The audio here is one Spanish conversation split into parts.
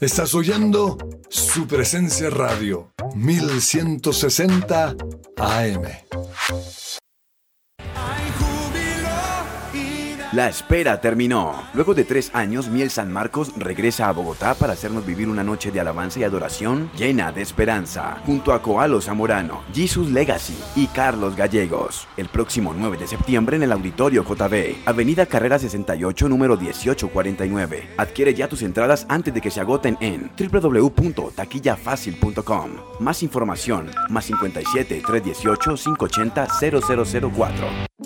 Estás oyendo su presencia radio 1160 AM. La espera terminó. Luego de tres años, Miel San Marcos regresa a Bogotá para hacernos vivir una noche de alabanza y adoración llena de esperanza, junto a Coalo Zamorano, Jesus Legacy y Carlos Gallegos. El próximo 9 de septiembre en el Auditorio JB, Avenida Carrera 68, número 1849. Adquiere ya tus entradas antes de que se agoten en www.taquillafacil.com. Más información, más 57 318 580 0004.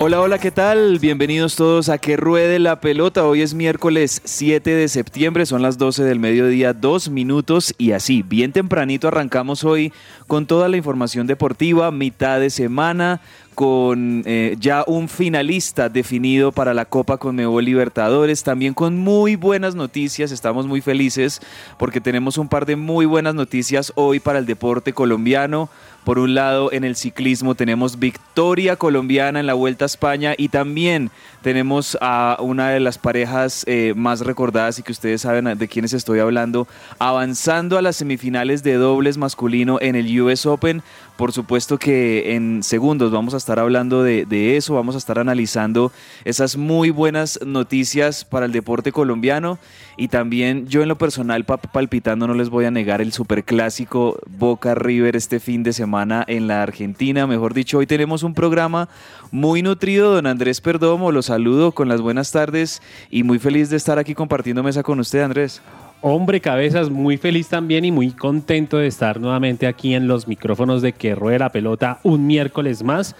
Hola, hola, ¿qué tal? Bienvenidos todos a Que Ruede la Pelota. Hoy es miércoles 7 de septiembre, son las 12 del mediodía, dos minutos y así, bien tempranito arrancamos hoy con toda la información deportiva, mitad de semana, con eh, ya un finalista definido para la Copa Conmebol Libertadores, también con muy buenas noticias, estamos muy felices porque tenemos un par de muy buenas noticias hoy para el deporte colombiano. Por un lado, en el ciclismo tenemos victoria colombiana en la Vuelta a España y también tenemos a una de las parejas eh, más recordadas y que ustedes saben de quiénes estoy hablando, avanzando a las semifinales de dobles masculino en el US Open. Por supuesto que en segundos vamos a estar hablando de, de eso, vamos a estar analizando esas muy buenas noticias para el deporte colombiano y también yo en lo personal pa- palpitando no les voy a negar el superclásico Boca River este fin de semana en la Argentina. Mejor dicho, hoy tenemos un programa muy nutrido. Don Andrés Perdomo, lo saludo con las buenas tardes y muy feliz de estar aquí compartiendo mesa con usted, Andrés. Hombre Cabezas, muy feliz también y muy contento de estar nuevamente aquí en los micrófonos de Que Ruede la Pelota un miércoles más.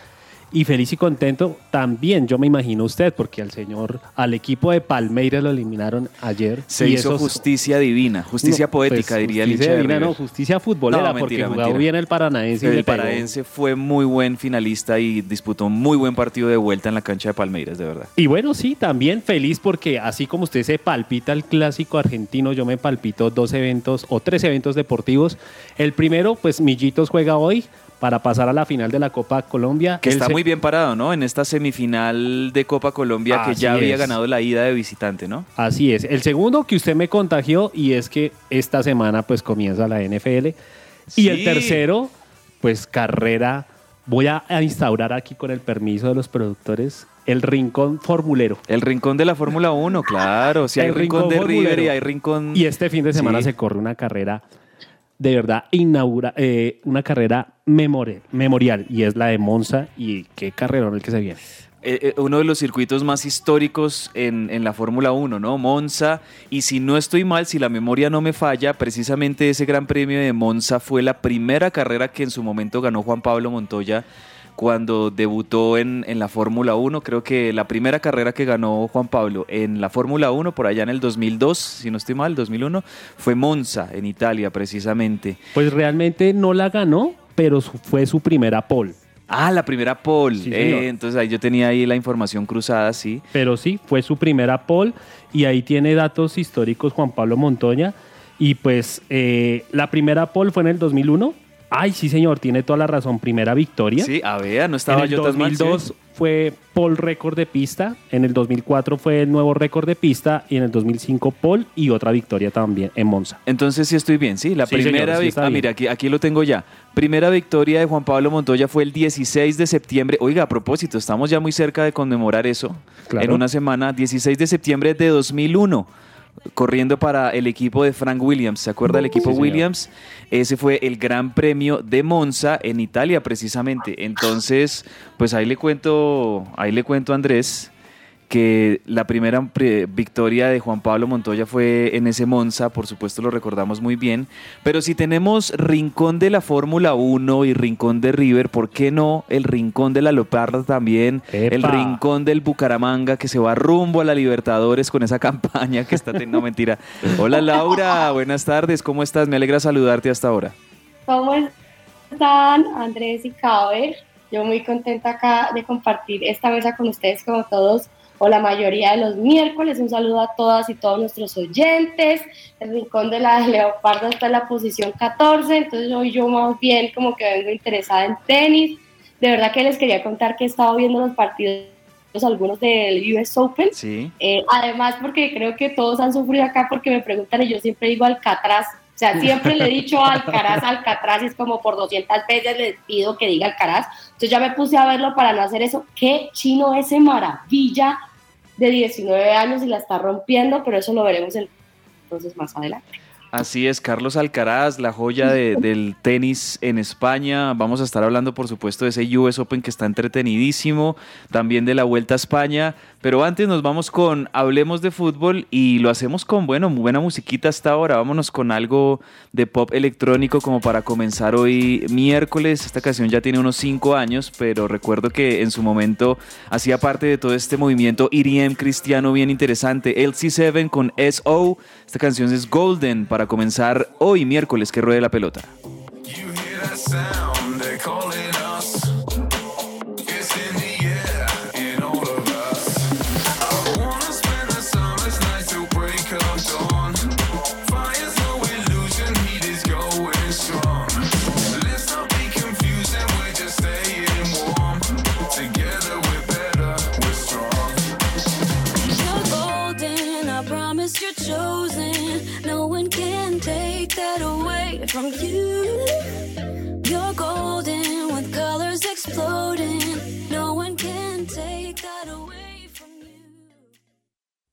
Y feliz y contento también, yo me imagino usted, porque al señor, al equipo de Palmeiras lo eliminaron ayer. Se y hizo esos- justicia divina, justicia No, poética, pues, diría el de divina, no, justicia futbolera, No, porque jugó bien el Paranaense. y El le pegó. Paraense fue muy buen finalista y disputó un muy buen partido de vuelta en la cancha de Palmeiras, de verdad. Y bueno, sí, también feliz porque así como usted se palpita el clásico argentino, yo me palpito dos eventos o tres eventos deportivos. El primero, pues Millitos juega hoy para pasar a la final de la Copa Colombia. Que está se- muy bien parado, ¿no? En esta semifinal de Copa Colombia que ya había ganado la ida de visitante, ¿no? Así es. El segundo que usted me contagió y es que esta semana pues comienza la NFL. Sí. Y el tercero, pues carrera. Voy a instaurar aquí con el permiso de los productores el rincón formulero. El rincón de la Fórmula 1, claro. Si hay El rincón, rincón de River y hay rincón... Y este fin de semana Sí. se corre una carrera de verdad inaugura eh, una carrera memorial y es la de Monza y qué carrerón el que se viene. eh, eh, uno de los circuitos más históricos en, en la Fórmula 1, ¿no? Monza. Y si no estoy mal, si la memoria no me falla, precisamente ese Gran Premio de Monza fue la primera carrera que en su momento ganó Juan Pablo Montoya cuando debutó en, en la Fórmula 1. Creo que la primera carrera que ganó Juan Pablo en la Fórmula 1, por allá en el 2002, si no estoy mal, 2001, fue Monza, en Italia, precisamente. Pues realmente no la ganó, pero fue su primera pole. Ah, la primera pole. Sí, Eh, entonces ahí yo tenía ahí la información cruzada, sí. Pero sí, fue su primera pole y ahí tiene datos históricos Juan Pablo Montoya. Y pues eh, la primera pole fue en el 2001. Ay, sí, señor, tiene toda la razón. Primera victoria. Sí, a ver, no estaba en el yo tan mal, sí. 2002 fue pole récord de pista. En el 2004 fue el nuevo récord de pista. Y en el 2005 pole y otra victoria también en Monza. Entonces sí estoy bien, sí. La Sí, primera señor, sí Ah, mira, aquí, aquí lo tengo ya. Primera victoria de Juan Pablo Montoya fue el 16 de septiembre. Oiga, a propósito, estamos ya muy cerca de conmemorar eso. Claro. En una semana, 16 de septiembre de 2001. Corriendo para el equipo de Frank Williams. ¿Se acuerda del equipo Sí, señor. Williams? Ese fue el Gran Premio de Monza en Italia, precisamente. Entonces, pues ahí le cuento, ahí le cuento a Andrés que la primera pre- victoria de Juan Pablo Montoya fue en ese Monza, por supuesto lo recordamos muy bien, pero si tenemos rincón de la Fórmula 1 y rincón de River, ¿por qué no el rincón de la Leoparda también? El rincón del Bucaramanga que se va rumbo a la Libertadores con esa campaña que está teniendo, no mentira. Hola Laura, buenas tardes, ¿cómo estás? Me alegra saludarte hasta ahora. ¿Cómo están Andrés y Caber? Yo muy contenta acá de compartir esta mesa con ustedes como todos o la mayoría de los miércoles. Un saludo a todas y todos nuestros oyentes. El rincón de la Leopardo está en la posición 14, entonces hoy yo más bien como que vengo interesada en tenis. De verdad que les quería contar que he estado viendo los partidos algunos del US Open. Sí. Eh, además, porque creo que todos han sufrido acá porque me preguntan y yo siempre digo Alcatraz. O sea, siempre le he dicho Alcaraz, Alcatraz, y es como por 200 veces les pido que diga Alcaraz. Entonces ya me puse a verlo para no hacer eso. Qué chino ese maravilla de 19 años y la está rompiendo, pero eso lo veremos entonces más adelante. Así es, Carlos Alcaraz, la joya de- del tenis en España. Vamos a estar hablando, por supuesto, de ese US Open que está entretenidísimo, también de la Vuelta a España. Pero antes nos vamos con Hablemos de Fútbol y lo hacemos con, bueno, muy buena musiquita hasta ahora. Vámonos con algo de pop electrónico como para comenzar hoy miércoles. Esta canción ya tiene unos cinco años, pero recuerdo que en su momento hacía parte de todo este movimiento EDM cristiano bien interesante. LC7 con SO. Esta canción es Golden para comenzar hoy miércoles que ruede la pelota. sound, they're calling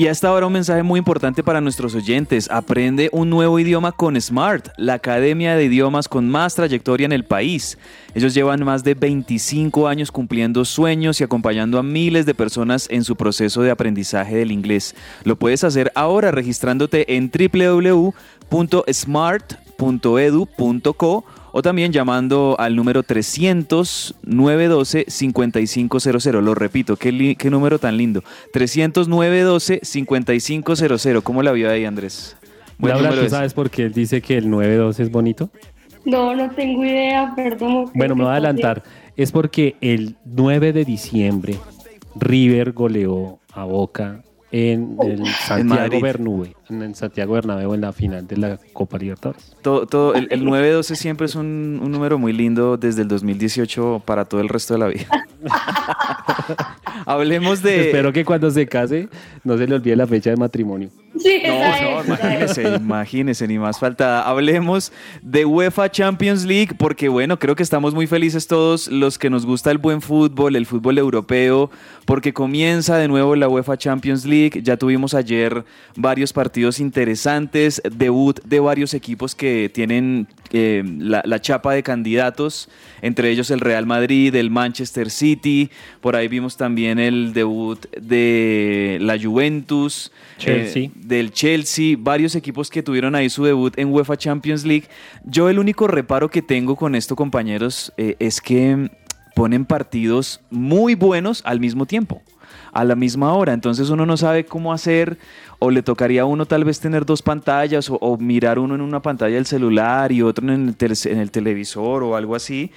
Y hasta ahora un mensaje muy importante para nuestros oyentes. Aprende un nuevo idioma con Smart, la academia de idiomas con más trayectoria en el país. Ellos llevan más de 25 años cumpliendo sueños y acompañando a miles de personas en su proceso de aprendizaje del inglés. Lo puedes hacer ahora registrándote en www.smart.edu.co o también llamando al número 300-912-5500. Lo repito, qué, qué número tan lindo. 300-912-5500. ¿Cómo la vio ahí, Andrés? Buen Laura, ¿tú sabes por qué él dice que el 9-2 es bonito? No, no tengo idea, perdón. Bueno, me voy a adelantar. Es porque el 9 de diciembre River goleó a Boca en el Santiago. Bernabéu, en el Santiago Bernabéu en la final de la Copa Libertadores. Todo, todo- el, el 912 siempre es un, un número muy lindo desde el 2018 para todo el resto de la vida. Hablemos de... Espero que cuando se case no se le olvide la fecha de matrimonio. Sí, No, no, es. imagínese, imagínese, ni más falta. Hablemos de UEFA Champions League, porque bueno, creo que estamos muy felices todos los que nos gusta el buen fútbol, el fútbol europeo, porque comienza de nuevo la UEFA Champions League. Ya tuvimos ayer varios partidos interesantes, debut de varios equipos que tienen eh, la, la chapa de candidatos, entre ellos el Real Madrid, el Manchester City, por ahí vimos también el debut de la Juventus, Chelsea. eh, del Chelsea, varios equipos que tuvieron ahí su debut en UEFA Champions League. Yo el único reparo que tengo con esto, compañeros, eh, es que ponen partidos muy buenos al mismo tiempo, a la misma hora. Entonces uno no sabe cómo hacer o le tocaría a uno tal vez tener dos pantallas o, mirar uno en una pantalla del celular y otro en el televisor o algo así,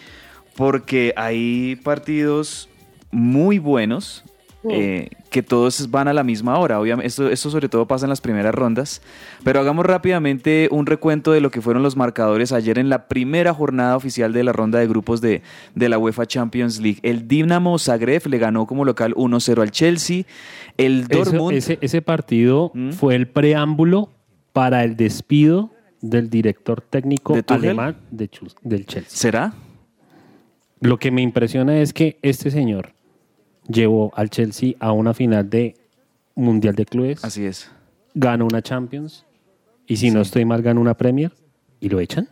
porque hay partidos muy buenos eh, que todos van a la misma hora. Obviamente, esto, esto sobre todo pasa en las primeras rondas. Pero hagamos rápidamente un recuento de lo que fueron los marcadores ayer en la primera jornada oficial de la ronda de grupos de, de la UEFA Champions League. El Dinamo Zagreb le ganó como local 1-0 al Chelsea. El Eso- Dortmund... ese, ese partido ¿Mm? fue el preámbulo para el despido del director técnico alemán de Chus- del Chelsea. ¿Será? Lo que me impresiona es que este señor llevó al Chelsea a una final de Mundial de Clubes. Así es. Ganó una Champions. Y si no estoy mal, ganó una Premier. ¿Y lo echan?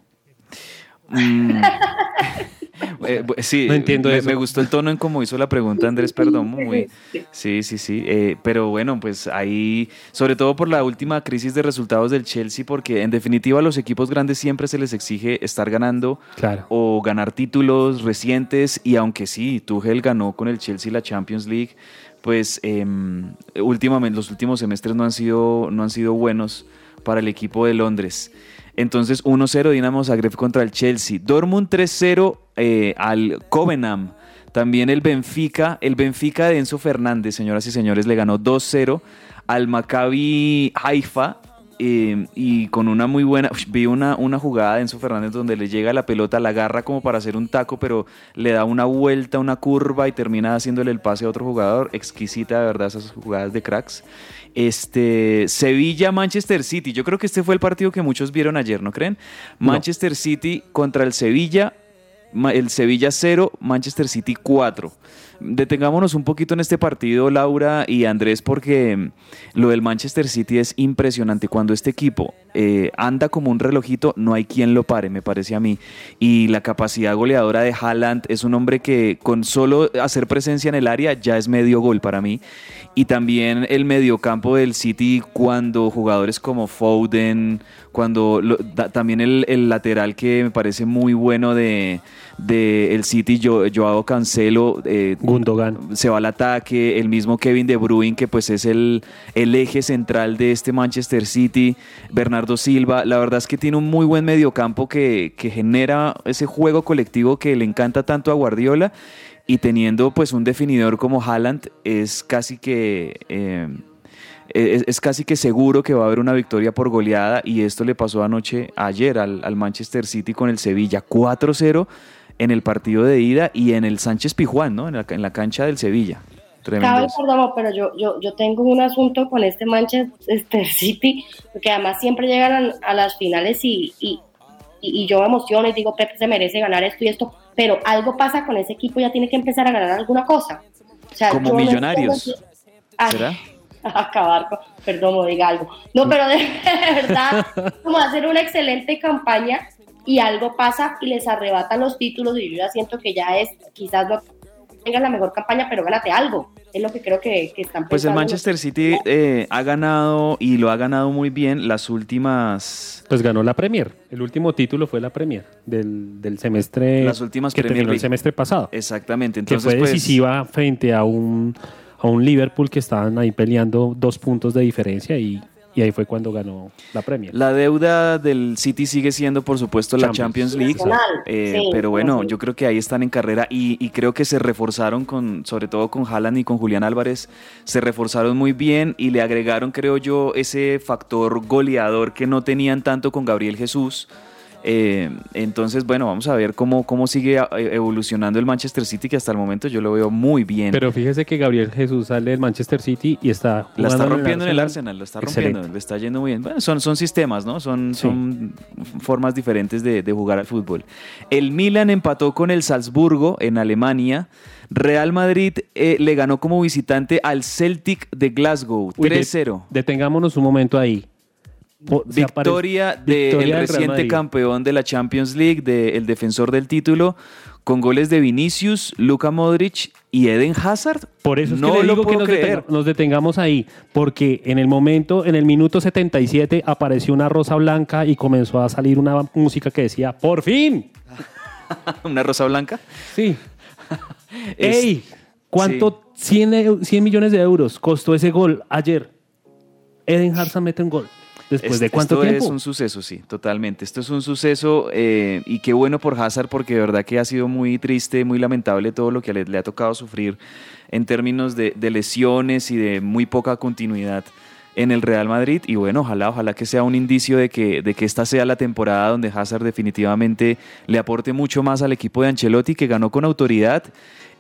Mm. Eh, sí, No entiendo me, eso. me gustó el tono en cómo hizo la pregunta Andrés Perdomo. Muy, sí, sí, sí. eh, pero bueno, pues ahí, sobre todo por la última crisis de resultados del Chelsea, porque en definitiva a los equipos grandes siempre se les exige estar ganando Claro. o ganar títulos recientes. Y aunque sí, Tuchel ganó con el Chelsea la Champions League, pues em, últimamente los últimos semestres no han sido, no han sido buenos para el equipo de Londres. Entonces 1-0 Dinamo Zagreb contra el Chelsea. Dortmund 3-0 eh, al Covenham. También el Benfica, el Benfica de Enzo Fernández, señoras y señores, le ganó 2-0 al Maccabi Haifa. eh, y con una muy buena, vi una, una jugada de Enzo Fernández donde le llega la pelota, la agarra como para hacer un taco, pero le da una vuelta, una curva y termina haciéndole el pase a otro jugador. Exquisita, de verdad, esas jugadas de cracks. Este, Sevilla, Manchester City. Yo creo que este fue el partido que muchos vieron ayer, ¿no creen? No. Manchester City contra el Sevilla. El Sevilla 0, Manchester City 4. Detengámonos un poquito en este partido, Laura y Andrés, porque lo del Manchester City es impresionante. Cuando este equipo eh, anda como un relojito, no hay quien lo pare, me parece a mí. Y la capacidad goleadora de Haaland es un hombre que con solo hacer presencia en el área ya es medio gol para mí. Y también el mediocampo del City cuando jugadores como Foden, cuando lo- da- también el, el lateral que me parece muy bueno de, de el City, Jo- Joao Cancelo, eh, Gundogan. se va al ataque, el mismo Kevin De Bruyne, que pues es el, el eje central de este Manchester City, Bernardo Silva, la verdad es que tiene un muy buen mediocampo que, que genera ese juego colectivo que le encanta tanto a Guardiola y teniendo pues un definidor como Haaland es casi que... eh, es, es casi que seguro que va a haber una victoria por goleada y esto le pasó anoche, ayer al, al Manchester City con el Sevilla 4-0 en el partido de ida y en el Sánchez Pijuán, ¿no? En la, en la cancha del Sevilla. Tremendo. Cabe, pero yo, yo, yo tengo un asunto con este Manchester City, porque además siempre llegan a, a las finales y, y, y- y yo me emociono y digo, Pep se merece ganar esto y esto, pero algo pasa con ese equipo, ya tiene que empezar a ganar alguna cosa. O sea, Como no millonarios. Ay, ¿Será? acabar con, perdón, no diga algo. No, pero de, verdad, como hacer una excelente campaña y algo pasa y les arrebatan los títulos y yo ya siento que ya es, quizás no tengan la mejor campaña, pero gánate algo. Es lo que creo que, que están Pues el pensando. Manchester City eh, ha ganado y lo ha ganado muy bien las últimas... Pues ganó la Premier. El último título fue la Premier del, del semestre Las últimas que Premier terminó el semestre pasado. Exactamente. que Entonces, fue pues, decisiva frente a un, a un Liverpool que estaban ahí peleando dos puntos de diferencia y, y ahí fue cuando ganó la Premier. La deuda del City sigue siendo, por supuesto, la Champions. League. Eh, sí, pero bueno, sí. yo creo que ahí están en carrera y, y creo que se reforzaron con, sobre todo con Haaland y con Julián Álvarez, se reforzaron muy bien y le agregaron, creo yo, ese factor goleador que no tenían tanto con Gabriel Jesús. Eh, entonces, bueno, vamos a ver cómo, cómo sigue eh, evolucionando el Manchester City, que hasta el momento yo lo veo muy bien. Pero fíjese que Gabriel Jesús sale del Manchester City y está La está rompiendo en el Arsenal, lo está rompiendo, le está yendo muy bien. Bueno, son, son sistemas, ¿no? Son, Sí. son formas diferentes de, de jugar al fútbol. El Milan empató con el Salzburgo en Alemania. Real Madrid eh, le ganó como visitante al Celtic de Glasgow, Uy, de- 3-0. Detengámonos un momento ahí. Victoria del reciente campeón de la Champions League, del defensor del título, con goles de Vinicius, Luka Modric y Eden Hazard. Por eso es no que le lo digo que nos, creer. detenga- nos detengamos ahí, porque en el momento, en el minuto 77, apareció una rosa blanca y comenzó a salir una música que decía, ¡por fin! ¿Una rosa blanca? Sí. Es- ¡Ey! ¿Cuánto? 100, eu- 100 millones de euros costó ese gol ayer. Eden Hazard mete un gol. ¿Después Es- de cuánto esto tiempo? es un suceso, sí, totalmente. Esto es un suceso eh, y qué bueno por Hazard porque de verdad que ha sido muy triste, muy lamentable todo lo que le, le ha tocado sufrir en términos de, de lesiones y de muy poca continuidad en el Real Madrid. Y bueno, ojalá, ojalá que sea un indicio de que, de que esta sea la temporada donde Hazard definitivamente le aporte mucho más al equipo de Ancelotti que ganó con autoridad.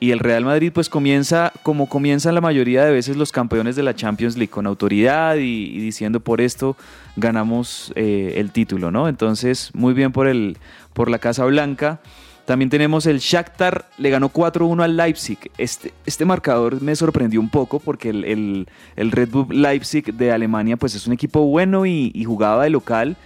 Y el Real Madrid pues comienza como comienzan la mayoría de veces los campeones de la Champions League, con autoridad y, diciendo por esto ganamos eh, el título, ¿no? Entonces, muy bien por, el, por la Casa Blanca. También tenemos el Shakhtar, le ganó 4-1 al Leipzig. Este, este marcador me sorprendió un poco porque el, el- el Red Bull Leipzig de Alemania pues es un equipo bueno y, y jugaba de local,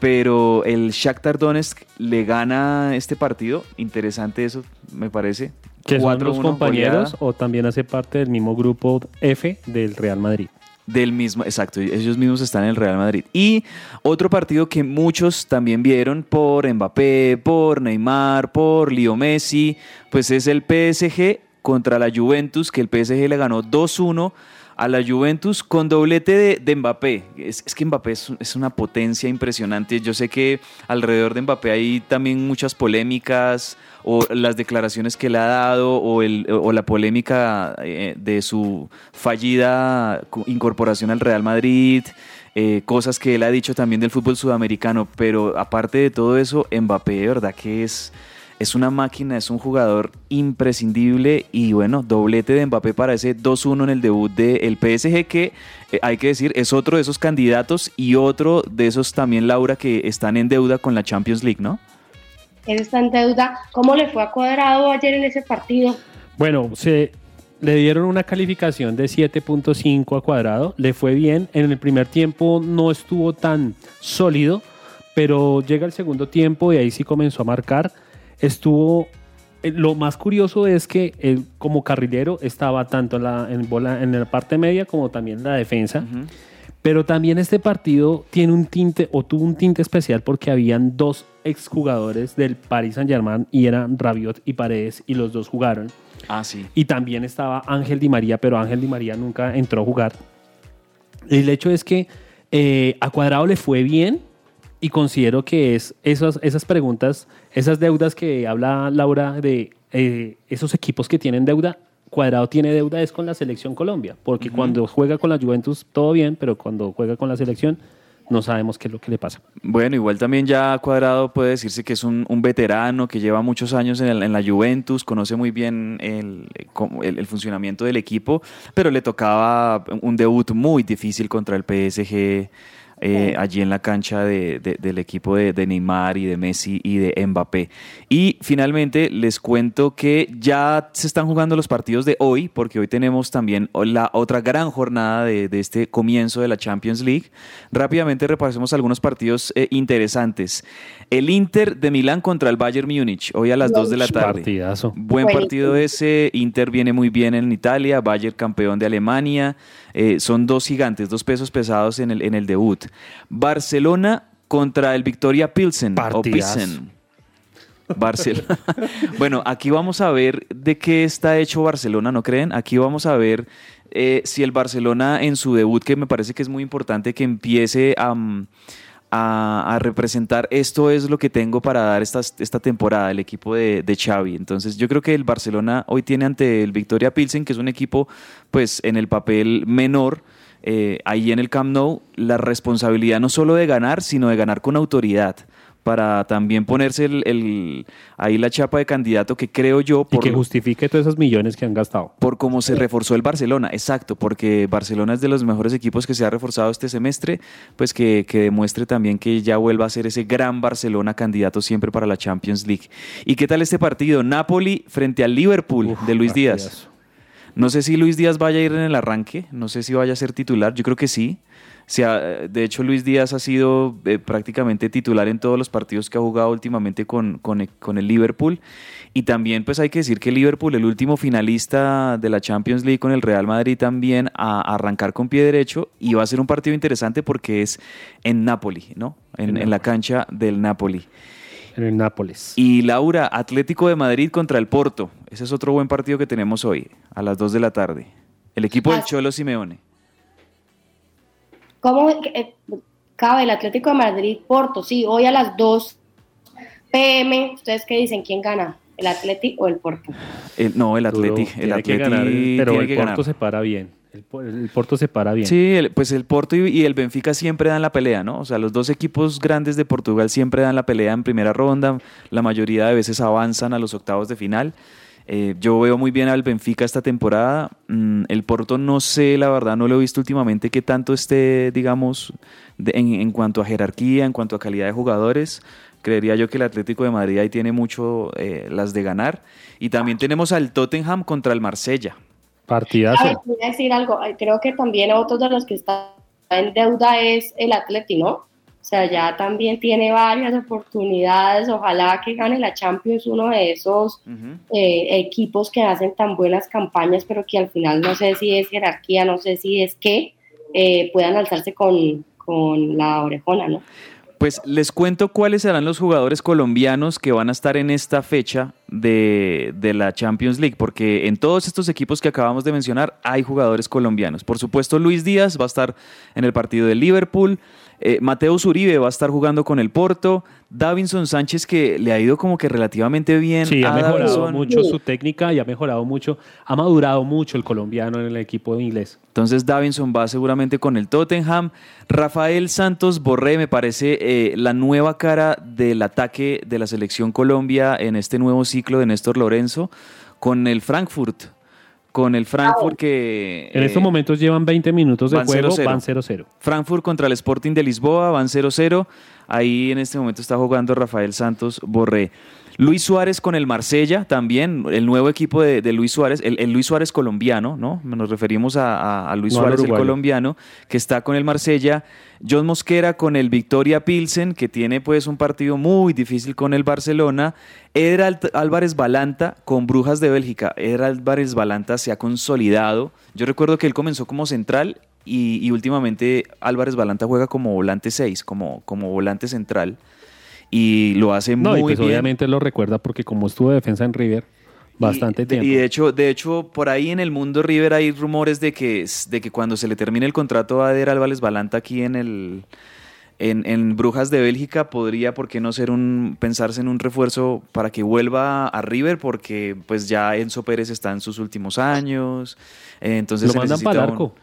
pero el Shakhtar Donetsk le gana este partido. Interesante eso, me parece. ¿Que son los 4-1 compañeros goleada. o también hace parte del mismo grupo F del Real Madrid? Del mismo, exacto, ellos mismos están en el Real Madrid. Y otro partido que muchos también vieron por Mbappé, por Neymar, por Leo Messi, pues es el PSG contra la Juventus, que el PSG le ganó 2-1 a la Juventus con doblete de, de Mbappé. Es, es que Mbappé es, una potencia impresionante. Yo sé que alrededor de Mbappé hay también muchas polémicas o las declaraciones que le ha dado o, la polémica eh, de su fallida co- incorporación al Real Madrid, eh, cosas que él ha dicho también del fútbol sudamericano, pero aparte de todo eso, Mbappé de verdad que es, es una máquina, es un jugador imprescindible y bueno, doblete de Mbappé para ese 2-1 en el debut del PSG que eh, hay que decir es otro de esos candidatos y otro de esos también, Laura, que están en deuda con la Champions League, ¿no? Él está en deuda. ¿Cómo le fue a Cuadrado ayer en ese partido? Bueno, se le dieron una calificación de 7.5 a cuadrado. Le fue bien. En el primer tiempo no estuvo tan sólido, pero llega el segundo tiempo y ahí sí comenzó a marcar. Estuvo. eh, Lo más curioso es que él, como carrilero estaba tanto en la, en, bola, en la parte media como también en la defensa. Pero también este partido tiene un tinte o tuvo un tinte especial porque habían dos exjugadores del Paris Saint Germain y eran Rabiot y Paredes y los dos jugaron. Ah, sí. Y también estaba Ángel Di María, pero Ángel Di María nunca entró a jugar. El hecho es que eh, a Cuadrado le fue bien y considero que es esas, esas preguntas, esas deudas que habla Laura de eh, esos equipos que tienen deuda. Cuadrado tiene deuda es con la selección Colombia, porque cuando juega con la Juventus todo bien, pero cuando juega con la selección no sabemos qué es lo que le pasa. Bueno, igual también ya Cuadrado puede decirse que es un, un veterano que lleva muchos años en, el- en la Juventus, conoce muy bien el- el funcionamiento del equipo, pero le tocaba un debut muy difícil contra el PSG. Eh, allí en la cancha de- de- del equipo de, de Neymar y de Messi y de Mbappé. Y finalmente les cuento que ya se están jugando los partidos de hoy, porque hoy tenemos también la otra gran jornada de, de este comienzo de la Champions League. Rápidamente repasemos algunos partidos eh, interesantes. El Inter de Milán contra el Bayern Múnich, hoy a las 2 de la tarde. Partidazo. Buen partido ese. Inter viene muy bien en Italia. Bayern campeón de Alemania. Eh, son dos gigantes, dos pesos pesados en el, en el debut. Barcelona contra el Victoria Pilsen. O. Pilsen. Barcelona. bueno, aquí vamos a ver de qué está hecho Barcelona, ¿no creen? Aquí vamos a ver eh, si el Barcelona en su debut, que me parece que es muy importante que empiece a, mm, a, a representar esto es lo que tengo para dar esta, esta temporada, el equipo de, de Xavi. Entonces yo creo que el Barcelona hoy tiene ante el Victoria Pilsen, que es un equipo pues en el papel menor, eh, ahí en el Camp Nou, la responsabilidad no solo de ganar, sino de ganar con autoridad para también ponerse el, el- ahí la chapa de candidato que creo yo Y por, que justifique todos esos millones que han gastado. por cómo se reforzó el Barcelona, exacto, porque Barcelona es de los mejores equipos que se ha reforzado este semestre, pues que, que demuestre también que ya vuelva a ser ese gran Barcelona candidato siempre para la Champions League. ¿Y qué tal este partido? Napoli frente al Liverpool de Luis Díaz. No sé si Luis Díaz vaya a ir en el arranque, no sé si vaya a ser titular, yo creo que sí. O sea, de hecho, Luis Díaz ha sido eh, prácticamente titular en todos los partidos que ha jugado últimamente con, con, con el Liverpool. Y también, pues hay que decir que Liverpool, el último finalista de la Champions League con el Real Madrid, también a, a arrancar con pie derecho. Y va a ser un partido interesante porque es en Napoli, ¿no? En, en la cancha del Napoli. En el Nápoles. Y Laura, Atlético de Madrid contra el Porto. Ese es otro buen partido que tenemos hoy, a las 2 de la tarde. El equipo del. Cholo Simeone. ¿Cómo eh, cabe el Atlético de Madrid Porto? Sí, hoy a las 2 pm. ¿Ustedes qué dicen? ¿Quién gana? ¿El Atlético o el Porto? El- no, el Duro, Atleti. El tiene que Atleti ganar, pero tiene el que Porto ganar. se para bien. El Porto se para bien. Sí, el- pues el Porto y, y el Benfica siempre dan la pelea, ¿no? O sea, los dos equipos grandes de Portugal siempre dan la pelea en primera ronda. La mayoría de veces avanzan a los octavos de final. Eh, yo veo muy bien al Benfica esta temporada. Mm, el Porto no sé, la verdad, no lo he visto últimamente que tanto esté, digamos, de- en, en cuanto a jerarquía, en cuanto a calidad de jugadores. Creería yo que el Atlético de Madrid ahí tiene mucho eh, las de ganar. Y también tenemos al Tottenham contra el Marsella. Partidazo. A ver, voy a decir algo. Creo que también otro de los que está en deuda es el Atleti, ¿no? O sea, ya también tiene varias oportunidades. Ojalá que gane la Champions uno de esos eh, equipos que hacen tan buenas campañas, pero que al final no sé si es jerarquía, no sé si es que eh, puedan alzarse con, con la orejona, ¿no? Pues les cuento cuáles serán los jugadores colombianos que van a estar en esta fecha de, de la Champions League, porque en todos estos equipos que acabamos de mencionar hay jugadores colombianos. Por supuesto, Luis Díaz va a estar en el partido de Liverpool, eh, Mateus Uribe va a estar jugando con el Porto, Davinson Sánchez que le ha ido como que relativamente bien. Sí, ha mejorado Davinson. mucho su técnica y ha mejorado mucho, ha madurado mucho el colombiano en el equipo inglés. Entonces Davinson va seguramente con el Tottenham. Rafael Santos Borré me parece eh, la nueva cara del ataque de la selección Colombia en este nuevo ciclo de Néstor Lorenzo con el Frankfurt. Con el Frankfurt que... En eh, estos momentos llevan 20 minutos de van juego, 0-0. van 0-0. Frankfurt contra el Sporting de Lisboa, van 0-0. Ahí en este momento está jugando Rafael Santos Borré. Luis Suárez con el Marsella también, el nuevo equipo de, de Luis Suárez, el, el Luis Suárez colombiano, ¿no? Nos referimos a, a- a Luis No Suárez, el colombiano, que está con el Marsella. John Mosquera con el Victoria Pilsen, que tiene pues un partido muy difícil con el Barcelona. Eder Álvarez Balanta con Brujas de Bélgica. Eder Álvarez Balanta se ha consolidado. Yo recuerdo que él comenzó como central y, y últimamente Álvarez Balanta juega como volante 6, como, como volante central. Y lo hace No, muy y pues bien. obviamente lo recuerda porque como estuvo de defensa en River bastante De- tiempo. Y de hecho, de hecho, por ahí en el mundo River hay rumores de que, de que cuando se le termine el contrato a Eder Álvarez Balanta aquí en el en, en Brujas de Bélgica podría, ¿por qué no ser un pensarse en un refuerzo para que vuelva a River? Porque pues ya Enzo Pérez está en sus últimos años, eh, entonces Lo se mandan para el un- arco.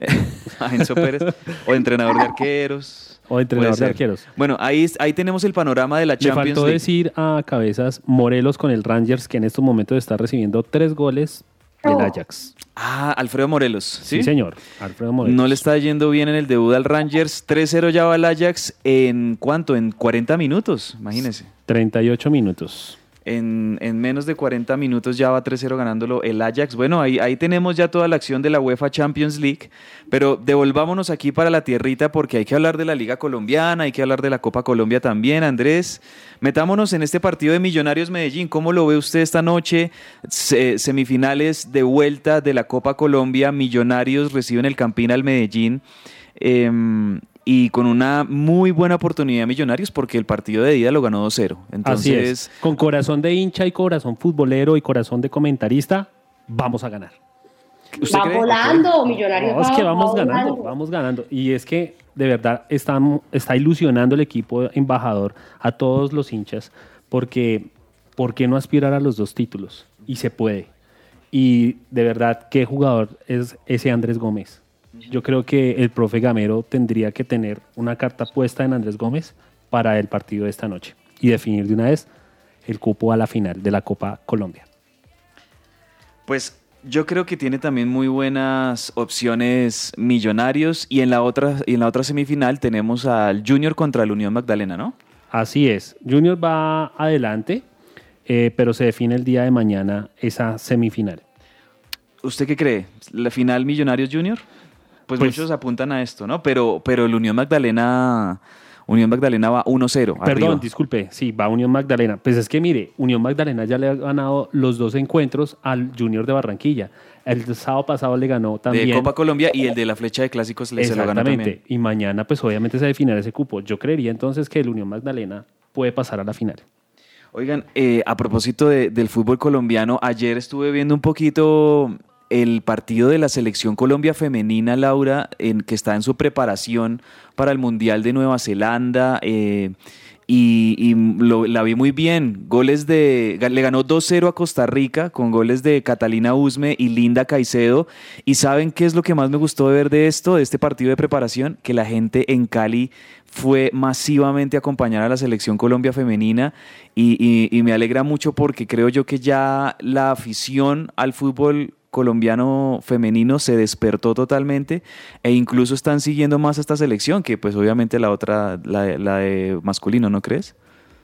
a Enzo Pérez o entrenador de arqueros. O entrenador de arqueros. Bueno, ahí, ahí tenemos el panorama de la Le Champions faltó League. decir a Cabezas Morelos con el Rangers que en estos momentos está recibiendo tres goles del Ajax. Ah, Alfredo Morelos. Sí, Sí, señor. Alfredo Morelos. No le está yendo bien en el debut al Rangers. 3-0 ya va el Ajax en cuánto? En 40 minutos, imagínese. 38 minutos. En, en menos de 40 minutos ya va 3-0 ganándolo el Ajax. Bueno, ahí, ahí tenemos ya toda la acción de la UEFA Champions League, pero devolvámonos aquí para la tierrita porque hay que hablar de la Liga Colombiana, hay que hablar de la Copa Colombia también, Andrés. Metámonos en este partido de Millonarios Medellín. ¿Cómo lo ve usted esta noche? Se- semifinales de vuelta de la Copa Colombia. Millonarios reciben el Campín al Medellín. em, y con una muy buena oportunidad de Millonarios porque el partido de ida lo ganó 2-0. Entonces, Así es. Con corazón de hincha y corazón futbolero y corazón de comentarista, vamos a ganar. Va volando, Millonarios. No, es que vamos va ganando, volando. vamos ganando. Y es que de verdad está, está ilusionando el equipo embajador a todos los hinchas porque ¿por qué no aspirar a los dos títulos? Y se puede. Y de verdad, ¿qué jugador es ese Andrés Gómez? Yo creo que el profe Gamero tendría que tener una carta puesta en Andrés Gómez para el partido de esta noche y definir de una vez el cupo a la final de la Copa Colombia. Pues yo creo que tiene también muy buenas opciones Millonarios y en la otra y en la otra semifinal tenemos al Junior contra el Unión Magdalena, ¿no? Así es, Junior va adelante, eh, pero se define el día de mañana esa semifinal. ¿Usted qué cree? ¿La final Millonarios Junior? Pues, Pues- muchos apuntan a esto, ¿no? Pero, pero el Unión Magdalena, Unión Magdalena va 1-0. Perdón, arriba. disculpe, sí, va Unión Magdalena. Pues es que mire, Unión Magdalena ya le ha ganado los dos encuentros al Junior de Barranquilla. El sábado pasado le ganó también. De Copa Colombia y el de la flecha de clásicos le se lo ganó también. Y mañana, pues obviamente se definirá ese cupo. Yo creería entonces que el Unión Magdalena puede pasar a la final. Oigan, eh, a propósito de- del fútbol colombiano, ayer estuve viendo un poquito el partido de la selección Colombia femenina, Laura, en, que está en su preparación para el Mundial de Nueva Zelanda. eh, y la vi muy bien. Goles de. Le ganó 2-0 a Costa Rica con goles de Catalina Usme y Linda Caicedo. ¿Y saben qué es lo que más me gustó de ver de esto, de este partido de preparación? Que la gente en Cali fue masivamente a acompañar a la selección Colombia femenina y me alegra mucho porque creo yo que ya la afición al fútbol colombiano femenino se despertó totalmente e incluso están siguiendo más a esta selección que pues obviamente la otra, la, la de masculino, ¿no crees?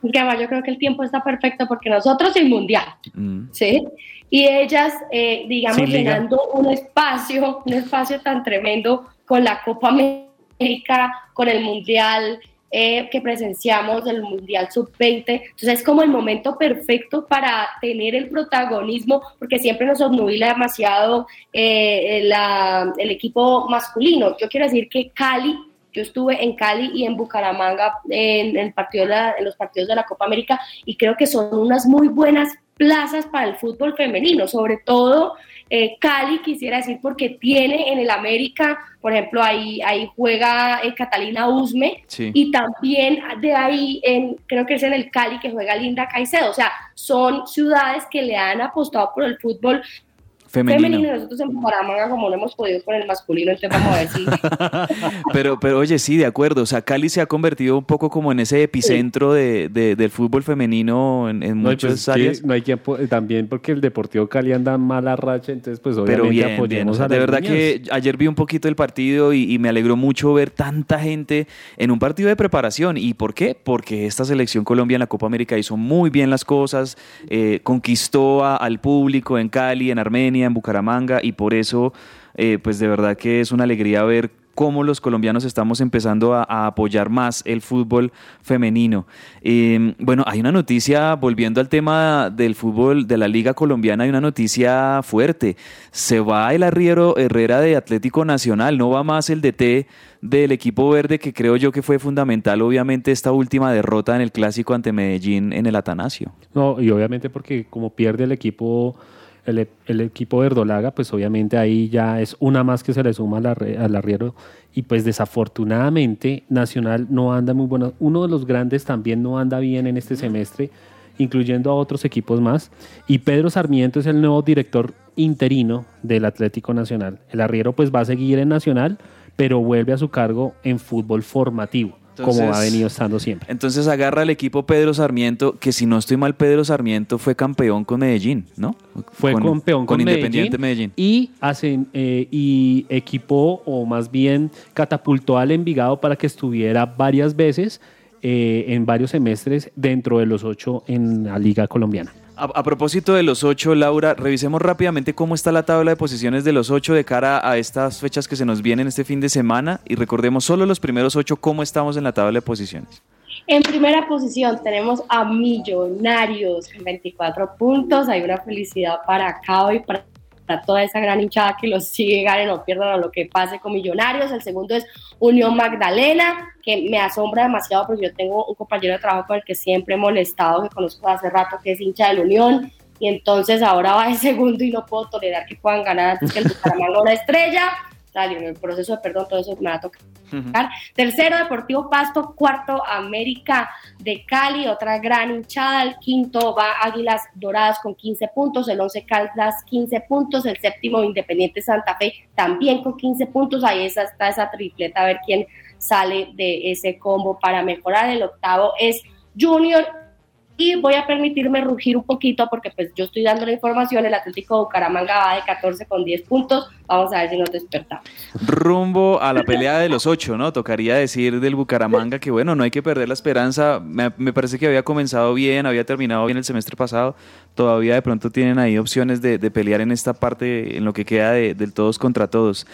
Además yo creo que el tiempo está perfecto porque nosotros sin mundial, Mm. ¿sí? Y ellas, eh, digamos, llenando un espacio, un espacio tan tremendo con la Copa América, con el Mundial eh, que presenciamos, el Mundial Sub-20. Entonces es como el momento perfecto para tener el protagonismo, porque siempre nos obnubila demasiado eh, la- el equipo masculino. Yo quiero decir que Cali yo estuve en Cali y en Bucaramanga en, el partido de la- en los partidos de la Copa América y creo que son unas muy buenas plazas para el fútbol femenino, sobre todo eh, Cali, quisiera decir, porque tiene en el América, por ejemplo, ahí, ahí juega eh, Catalina Usme Sí. y también de ahí, en, creo que es en el Cali que juega Linda Caicedo, o sea, son ciudades que le han apostado por el fútbol Femenino. femenino, nosotros en Bucaramanga como no hemos podido con el masculino, entonces vamos a ver si... Pero, pero oye, sí, de acuerdo. O sea, Cali se ha convertido un poco como en ese epicentro de, de- del fútbol femenino en, en No, y muchas pues, áreas. no hay que apo- también porque el Deportivo Cali anda en mala racha, entonces pues obviamente Pero bien, bien. O sea, a de verdad niñas. que ayer vi un poquito el partido y, y me alegró mucho ver tanta gente en un partido de preparación. ¿Y por qué? Porque esta selección Colombia en la Copa América hizo muy bien las cosas, eh, conquistó a- al público en Cali, en Armenia, en Bucaramanga y por eso, eh, pues de verdad que es una alegría ver cómo los colombianos estamos empezando a, apoyar más el fútbol femenino. Eh, bueno, hay una noticia, volviendo al tema del fútbol de la Liga Colombiana, hay una noticia fuerte. Se va el arriero Herrera de Atlético Nacional, no va más el DT del equipo verde, que creo yo que fue fundamental, obviamente, esta última derrota en el clásico ante Medellín en el Atanasio. No, y obviamente porque como pierde el equipo, el, e- el equipo verdolaga, pues obviamente ahí ya es una más que se le suma al, al arriero. Y pues desafortunadamente Nacional no anda muy bueno. Uno de los grandes también no anda bien en este semestre, incluyendo a otros equipos más. Y Pedro Sarmiento es el nuevo director interino del Atlético Nacional. El arriero pues va a seguir en Nacional, pero vuelve a su cargo en fútbol formativo, como ha Entonces- venido estando siempre. Entonces agarra al equipo Pedro Sarmiento, que si no estoy mal, Pedro Sarmiento fue campeón con Medellín, ¿no? Fue campeón con, Independiente Medellín. y hacen eh, y equipó o más bien catapultó al Envigado para que estuviera varias veces eh, en varios semestres dentro de los ocho en la liga colombiana. A, propósito de los ocho, Laura, revisemos rápidamente cómo está la tabla de posiciones de los ocho de cara a estas fechas que se nos vienen este fin de semana y recordemos solo los primeros ocho cómo estamos en la tabla de posiciones. En primera posición tenemos a Millonarios con 24 puntos. Hay una felicidad para Cabo y para, toda esa gran hinchada que los sigue, ganen o pierdan a lo que pase con Millonarios. El segundo es Unión Magdalena, que me asombra demasiado porque yo tengo un compañero de trabajo con el que siempre he molestado, que conozco hace rato, que es hincha del Unión. Y entonces ahora va de segundo y no puedo tolerar que puedan ganar antes que el Bucaramanga o la en el proceso de perdón, todo eso me va a tocar. Tercero, Deportivo Pasto. Cuarto, América de Cali, otra gran hinchada. El quinto va Águilas Doradas con 15 puntos. El once Caldas 15 puntos. El séptimo, Independiente Santa Fe también con 15 puntos. Ahí esa- está esa tripleta, a ver quién sale de ese combo para mejorar. El octavo es Junior y voy a permitirme rugir un poquito porque pues yo estoy dando la información, el Atlético de Bucaramanga va de 14 con 10 puntos, vamos a ver si nos despertamos. Rumbo a la pelea de los ocho, ¿no? Tocaría decir del Bucaramanga que, bueno, no hay que perder la esperanza. Me, me parece que había comenzado bien, había terminado bien el semestre pasado. Todavía de pronto tienen ahí opciones de, de pelear en esta parte, en lo que queda de- del todos contra todos.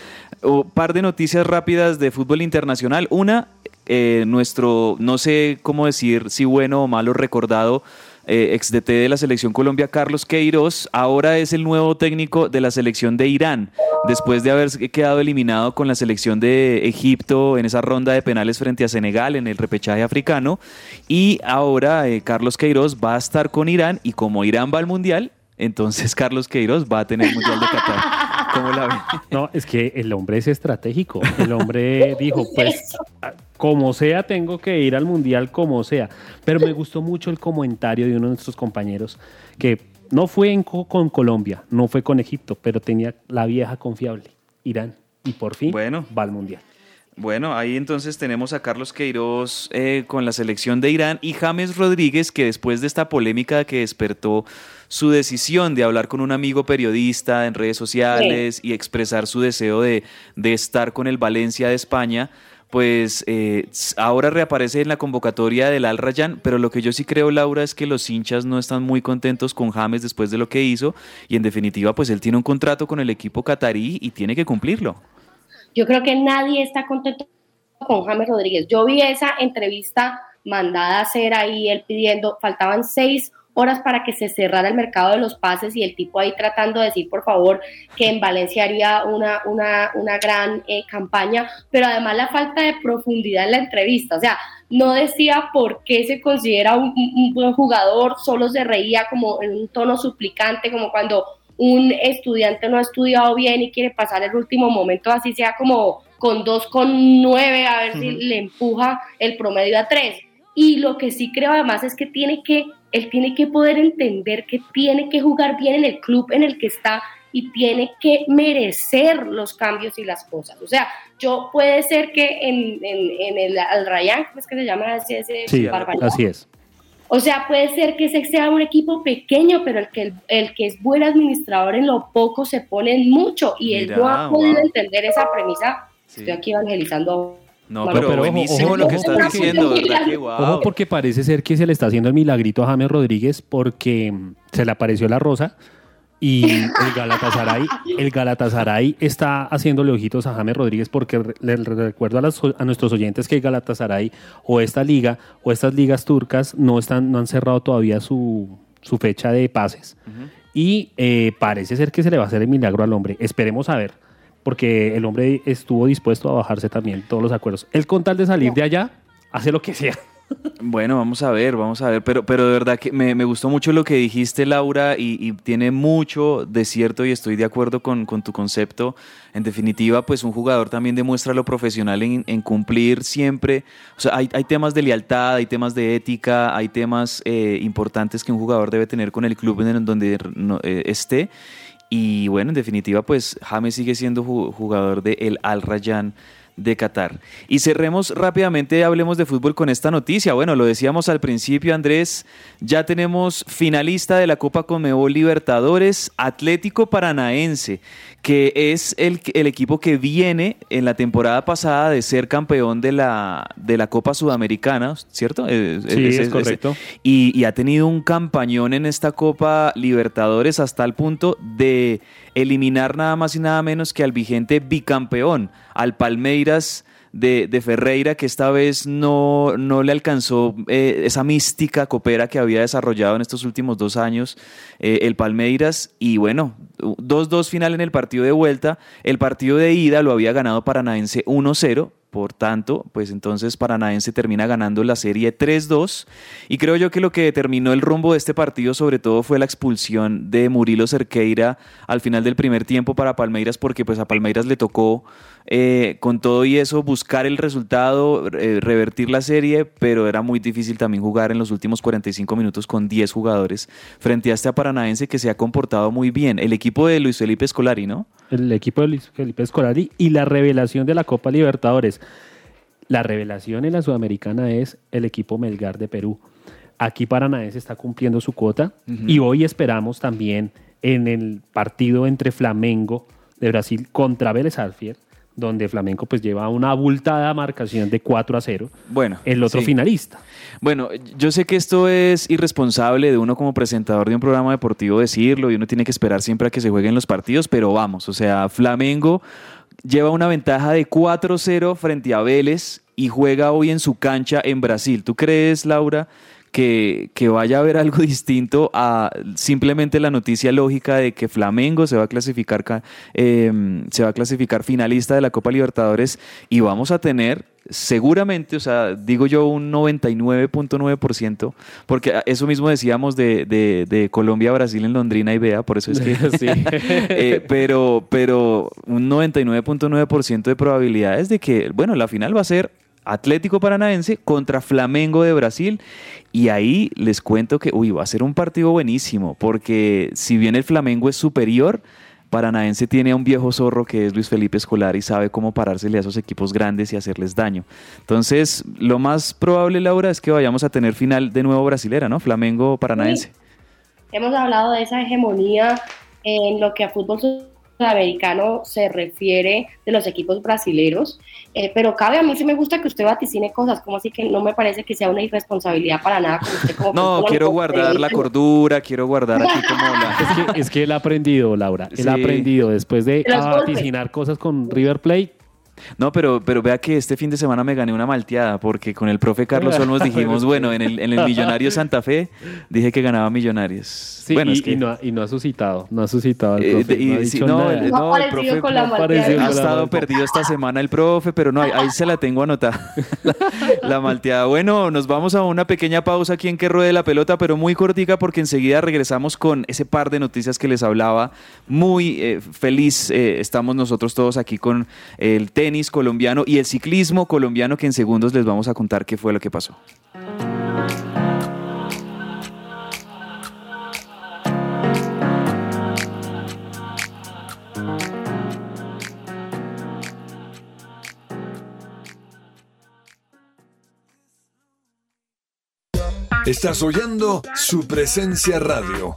Un par de noticias rápidas de fútbol internacional. Una, eh, nuestro, no sé cómo decir si bueno o malo recordado, eh, ex DT de la selección Colombia, Carlos Queiroz, ahora es el nuevo técnico de la selección de Irán, después de haber quedado eliminado con la selección de Egipto en esa ronda de penales frente a Senegal en el repechaje africano. Y ahora eh, Carlos Queiroz va a estar con Irán y como Irán va al Mundial, entonces Carlos Queiroz va a tener Mundial de Qatar. ¿Cómo la ven? No, es que el hombre es estratégico. El hombre dijo, pues, a- como sea, tengo que ir al mundial como sea. Pero me gustó mucho el comentario de uno de nuestros compañeros que no fue en co- con Colombia, no fue con Egipto, pero tenía la vieja confiable, Irán. Y por fin va al mundial. Bueno, ahí entonces tenemos a Carlos Queiroz eh, con la selección de Irán y James Rodríguez, que después de esta polémica que despertó su decisión de hablar con un amigo periodista en redes sociales y expresar su deseo de, de estar con el Valencia de España, pues eh, ahora reaparece en la convocatoria del Al Rayyan, pero lo que yo sí creo, Laura, es que los hinchas no están muy contentos con James después de lo que hizo y en definitiva, pues él tiene un contrato con el equipo catarí y tiene que cumplirlo. Yo creo que nadie está contento con James Rodríguez. Yo vi esa entrevista mandada a hacer ahí, él pidiendo, faltaban seis horas para que se cerrara el mercado de los pases y el tipo ahí tratando de decir, por favor, que en Valencia haría una, una, una gran eh, campaña, pero además la falta de profundidad en la entrevista, o sea, no decía por qué se considera un, un- un buen jugador, solo se reía como en un tono suplicante, como cuando un estudiante no ha estudiado bien y quiere pasar el último momento, así sea como con dos con nueve, a ver si le empuja el promedio a tres. Y lo que sí creo además es que tiene que, él tiene que poder entender que tiene que jugar bien en el club en el que está y tiene que merecer los cambios y las cosas. O sea, yo puede ser que en, en, en el Al ¿cómo es que se llama ese, ese Sí, barbaridad? así es. O sea, puede ser que ese sea un equipo pequeño, pero el que, el, el que es buen administrador en lo poco se pone en mucho y él Mira, no ha podido wow. entender esa premisa. Sí. Estoy aquí evangelizando. No, pero, pero ojo, buenísimo ojo, lo que ojo, estás ojo, diciendo, ojo, ¿verdad? Que Ojo, wow. porque parece ser que se le está haciendo el milagrito a James Rodríguez porque se le apareció la rosa y el Galatasaray, el Galatasaray está haciéndole ojitos a James Rodríguez porque le recuerdo a, las- a nuestros oyentes que el Galatasaray o esta liga o estas ligas turcas no están no han cerrado todavía su, su fecha de pases y eh, parece ser que se le va a hacer el milagro al hombre. Esperemos a ver porque el hombre estuvo dispuesto a bajarse también todos los acuerdos. El con tal de salir de allá hace lo que sea. Bueno, vamos a ver, vamos a ver, pero, pero de verdad que me, me gustó mucho lo que dijiste, Laura, y, y tiene mucho de cierto y estoy de acuerdo con, con tu concepto. En definitiva, pues un jugador también demuestra lo profesional en, en cumplir siempre. O sea, hay, hay temas de lealtad, hay temas de ética, hay temas eh, importantes que un jugador debe tener con el club en donde no- eh, esté. Y bueno, en definitiva, pues James sigue siendo ju- jugador de el Al Rayyan de Qatar. Y cerremos rápidamente, hablemos de fútbol con esta noticia. Bueno, lo decíamos al principio, Andrés, ya tenemos finalista de la Copa Conmebol Libertadores, Atlético Paranaense, que es el, el equipo que viene en la temporada pasada de ser campeón de la, de la Copa Sudamericana, ¿cierto? Eh, Sí, es correcto. y, y ha tenido un campañón en esta Copa Libertadores hasta el punto de eliminar nada más y nada menos que al vigente bicampeón, al Palmeiras de, Ferreira, que esta vez no, no le alcanzó eh, esa mística copera que había desarrollado en estos últimos dos años eh, el Palmeiras. Y bueno, 2-2 final en el partido de vuelta. El partido de ida lo había ganado Paranaense 1-0. Por tanto, pues entonces Paranaense termina ganando la serie 3-2 y creo yo que lo que determinó el rumbo de este partido sobre todo fue la expulsión de Murilo Cerqueira al final del primer tiempo para Palmeiras porque pues a Palmeiras le tocó eh, con todo y eso buscar el resultado, eh, revertir la serie, pero era muy difícil también jugar en los últimos 45 minutos con 10 jugadores frente a este Paranaense que se ha comportado muy bien. El equipo de Luis Felipe Scolari, ¿no? el equipo de Luis Felipe Scolari y la revelación de la Copa Libertadores. La revelación en la Sudamericana es el equipo Melgar de Perú. Aquí Paranaense está cumpliendo su cuota y hoy esperamos también en el partido entre Flamengo de Brasil contra Vélez Sarsfield, donde Flamengo pues lleva una abultada marcación de 4 a 0. Bueno, el otro sí. finalista. Bueno, yo sé que esto es irresponsable de uno como presentador de un programa deportivo decirlo y uno tiene que esperar siempre a que se jueguen los partidos, pero vamos, o sea, Flamengo lleva una ventaja de 4-0 frente a Vélez y juega hoy en su cancha en Brasil. ¿Tú crees, Laura, que, que vaya a haber algo distinto a simplemente la noticia lógica de que Flamengo se va a clasificar, ca- eh, se va a clasificar finalista de la Copa Libertadores y vamos a tener seguramente, o sea, digo yo un 99.9%, porque eso mismo decíamos de, de- de Colombia, Brasil en Londrina y Bea, por eso es que... Sí. Eh, pero, pero un 99.9% de probabilidades de que, bueno, la final va a ser Atlético Paranaense contra Flamengo de Brasil. Y ahí les cuento que, uy, va a ser un partido buenísimo, porque si bien el Flamengo es superior, Paranaense tiene a un viejo zorro que es Luis Felipe Escolar y sabe cómo parársele a esos equipos grandes y hacerles daño. Entonces, lo más probable, Laura, es que vayamos a tener final de nuevo brasilera, ¿no? Flamengo Paranaense. Hemos hablado de esa hegemonía en lo que a fútbol sudamericano se refiere de los equipos brasileros, eh, pero cabe a mí sí me gusta que usted vaticine cosas, como así que no me parece que sea una irresponsabilidad para nada. Como usted como No, quiero guardar la cordura, quiero guardar aquí como la... Es que, es que él ha aprendido, Laura. Él ha aprendido después de golpes. vaticinar cosas con River Plate. No, pero, pero vea que este fin de semana me gané una malteada porque con el profe Carlos Olmos dijimos, bueno, en el, en el Millonario Santa Fe dije que ganaba Millonarios. Sí, bueno, y, es que... y no, ha- y no ha suscitado, no ha suscitado Eh, profe. y no ha sí, dicho no, nada. el- no, el profe con la ha estado perdido esta semana el profe, pero no, ahí, ahí se la tengo anotada. la, la malteada. Bueno, nos vamos a una pequeña pausa aquí en que ruede la pelota, pero muy cortica porque enseguida regresamos con ese par de noticias que les hablaba. Muy eh, feliz eh, estamos nosotros todos aquí con el tenis colombiano y el ciclismo colombiano que en segundos les vamos a contar qué fue lo que pasó. Estás oyendo su presencia radio.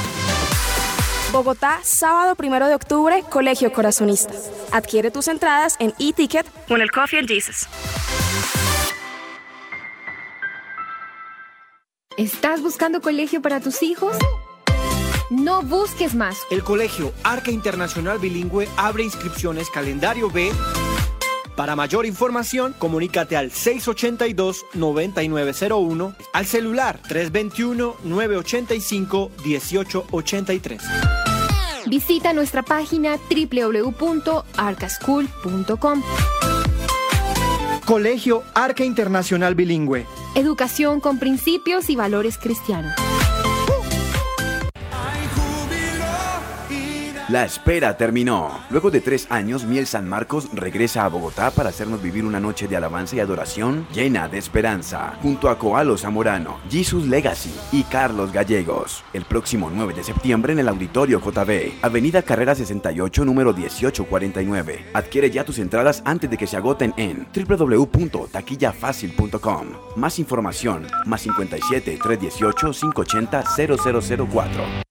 Bogotá, sábado 1 de octubre, Colegio Corazonista. Adquiere tus entradas en e-ticket o en el Coffee and Jesus. ¿Estás buscando colegio para tus hijos? No busques más. El colegio Arca Internacional Bilingüe abre inscripciones calendario B. Para mayor información, comunícate al 682-9901, al celular 321-985-1883. Visita nuestra página www.arcaschool.com. Colegio Arca Internacional Bilingüe. Educación con principios y valores cristianos. La espera terminó. Luego de tres años, Miel San Marcos regresa a Bogotá para hacernos vivir una noche de alabanza y adoración llena de esperanza, junto a Coalo Zamorano, Jesus Legacy y Carlos Gallegos. El próximo 9 de septiembre en el Auditorio JB, Avenida Carrera 68, número 1849. Adquiere ya tus entradas antes de que se agoten en www.taquillafacil.com. Más información, más 57 318 580 0004.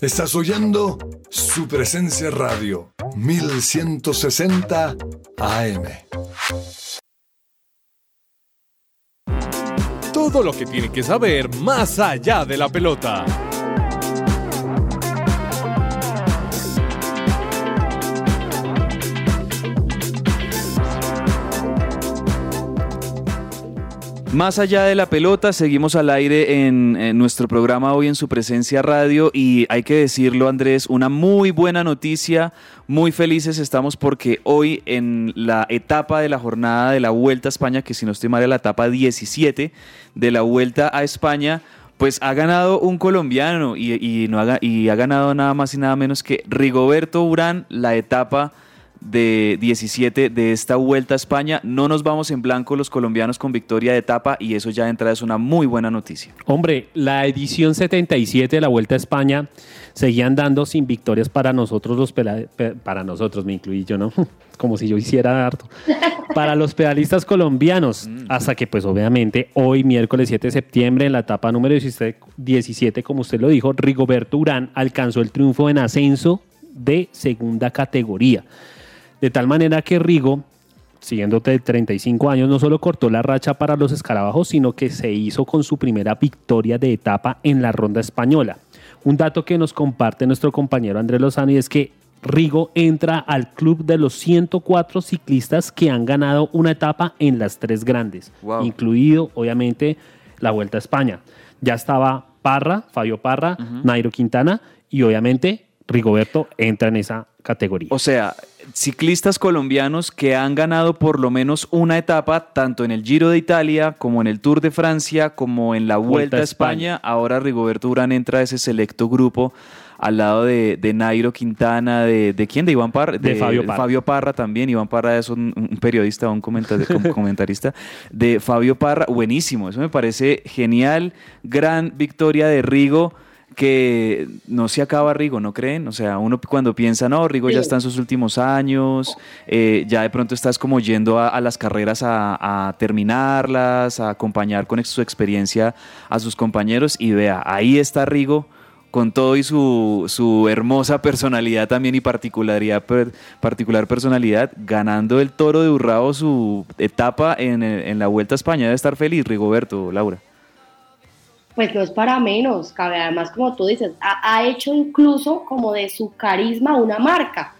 Estás oyendo su presencia radio 1160 AM. Todo lo que tiene que saber más allá de la pelota. Más allá de la pelota, seguimos al aire en, nuestro programa hoy en su presencia radio y hay que decirlo Andrés, una muy buena noticia, muy felices estamos porque hoy en la etapa de la jornada de la Vuelta a España, que si no estoy mal es la etapa 17 de la Vuelta a España, pues ha ganado un colombiano y, no ha, y ha ganado nada más y nada menos que Rigoberto Urán la etapa de 17 de esta vuelta a España. No nos vamos en blanco los colombianos con victoria de etapa y eso ya de entrada es una muy buena noticia. Hombre, la edición 77 de la Vuelta a España seguían dando sin victorias para nosotros los para nosotros, me incluí yo, ¿no? Como si yo hiciera harto. Para los pedalistas colombianos, hasta que pues obviamente hoy miércoles 7 de septiembre en la etapa número 17, 17, como usted lo dijo, Rigoberto Urán alcanzó el triunfo en ascenso de segunda categoría. De tal manera que Rigo, siguiéndote de 35 años, no solo cortó la racha para los escarabajos, sino que se hizo con su primera victoria de etapa en la ronda española. Un dato que nos comparte nuestro compañero Andrés Lozano y es que Rigo entra al club de los 104 ciclistas que han ganado una etapa en las tres grandes, Wow. incluido obviamente la Vuelta a España. Ya estaba Parra, Fabio Parra, Nairo Quintana y obviamente Rigoberto entra en esa categoría. O sea, ciclistas colombianos que han ganado por lo menos una etapa, tanto en el Giro de Italia como en el Tour de Francia, como en la Vuelta, Vuelta a España. Ahora Rigoberto Urán entra a ese selecto grupo al lado de, de Nairo Quintana, de, de quién, de Iván Parra, De Fabio Parra. Fabio Parra también. Iván Parra es un, un periodista, un comenta- com- comentarista de Fabio Parra. Buenísimo, eso me parece genial. Gran victoria de Rigo que no se acaba Rigo, ¿no creen? O sea, uno cuando piensa, no, Rigo ya está en sus últimos años, eh, ya de pronto estás como yendo a, a las carreras a, a terminarlas, a acompañar con su experiencia a sus compañeros y vea, ahí está Rigo con todo y su, su hermosa personalidad también y particularidad, per- particular personalidad, ganando el toro de Urrao su etapa en, en la Vuelta a España. Debe estar feliz, Rigoberto, Laura. Pues no es para menos, cabe además, como tú dices, ha, ha hecho incluso como de su carisma una marca,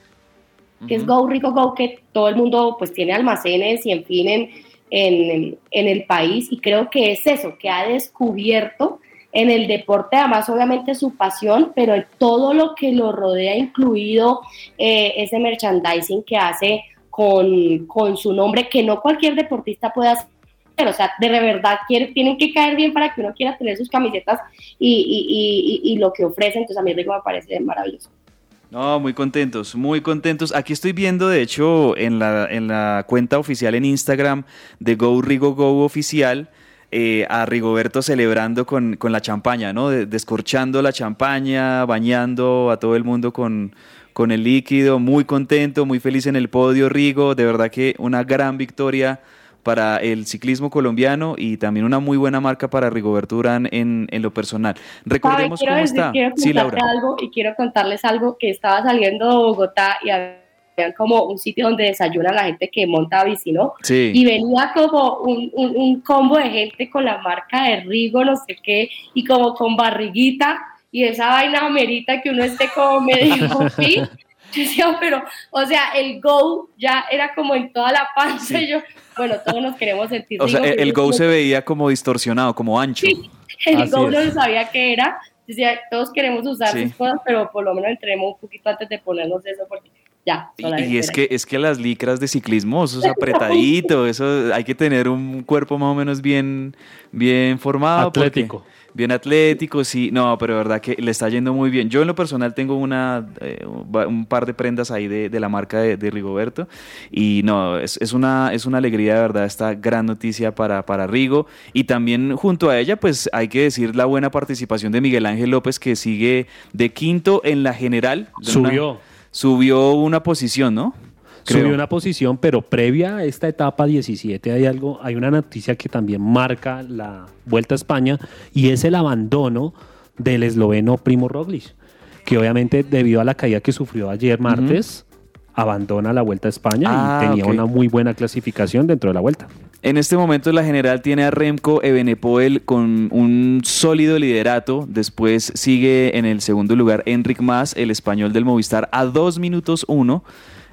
que es Go Rico Go, que todo el mundo pues tiene almacenes y en fin en, en, en el país, y creo que es eso, que ha descubierto en el deporte, además obviamente su pasión, pero el- todo lo que lo rodea, incluido eh, ese merchandising que hace con, con su nombre, que no cualquier deportista puede hacer o sea, de verdad quiere- tienen que caer bien para que uno quiera tener sus camisetas y, y- y- y- lo que ofrecen. Entonces, a mí Rigo me parece maravilloso. No, muy contentos, muy contentos. Aquí estoy viendo, de hecho, en la, en la cuenta oficial en Instagram de Go Rigo Go Oficial, eh, a Rigoberto celebrando con, con la champaña, ¿no? De- descorchando la champaña, bañando a todo el mundo con, con el líquido. Muy contento, muy feliz en el podio, Rigo. De verdad que una gran victoria para el ciclismo colombiano y también una muy buena marca para Rigoberto Urán en, en lo personal. Recordemos ¿Sabe? cómo decir- está. quiero Sí, Laura. algo y quiero contarles algo que estaba saliendo de Bogotá y había como un sitio donde desayuna la gente que monta bici, ¿no? Sí. Y venía como un, un- un combo de gente con la marca de Rigo, no sé qué, y como con barriguita y esa vaina amerita que uno esté como medio fit. Yo decía, pero, o sea, el go ya era como en toda la panza y yo, bueno, todos nos queremos sentir O sea, el, el Go se veía como distorsionado, como ancho. el Así Go no es. sabía qué era. Decía, todos queremos usar Sí. sus cosas, pero por lo menos entremos un poquito antes de ponernos eso, porque ya. Y, es que es que las licras de ciclismo, eso es apretadito, eso hay que tener un cuerpo más o menos bien, bien formado. porque- Atlético. Bien atlético, sí, no, pero verdad que le está yendo muy bien. Yo en lo personal tengo una, eh, un par de prendas ahí de, de la marca de, de Rigoberto y no, es, es una, es una alegría de verdad esta gran noticia para, para Rigo y también junto a ella pues hay que decir la buena participación de Miguel Ángel López que sigue de quinto en la general. Una- Subió. subió una posición, ¿no? Creo. Subió una posición, pero previa a esta etapa 17 hay algo, hay una noticia que también marca la Vuelta a España y es el abandono del esloveno Primo Roglic, que obviamente debido a la caída que sufrió ayer martes abandona la Vuelta a España Ah, y tenía ok. una muy buena clasificación dentro de la Vuelta. En este momento la general tiene a Remco Evenepoel con un sólido liderato. Después sigue en el segundo lugar Enric Mas, el español del Movistar, a 2 minutos 1.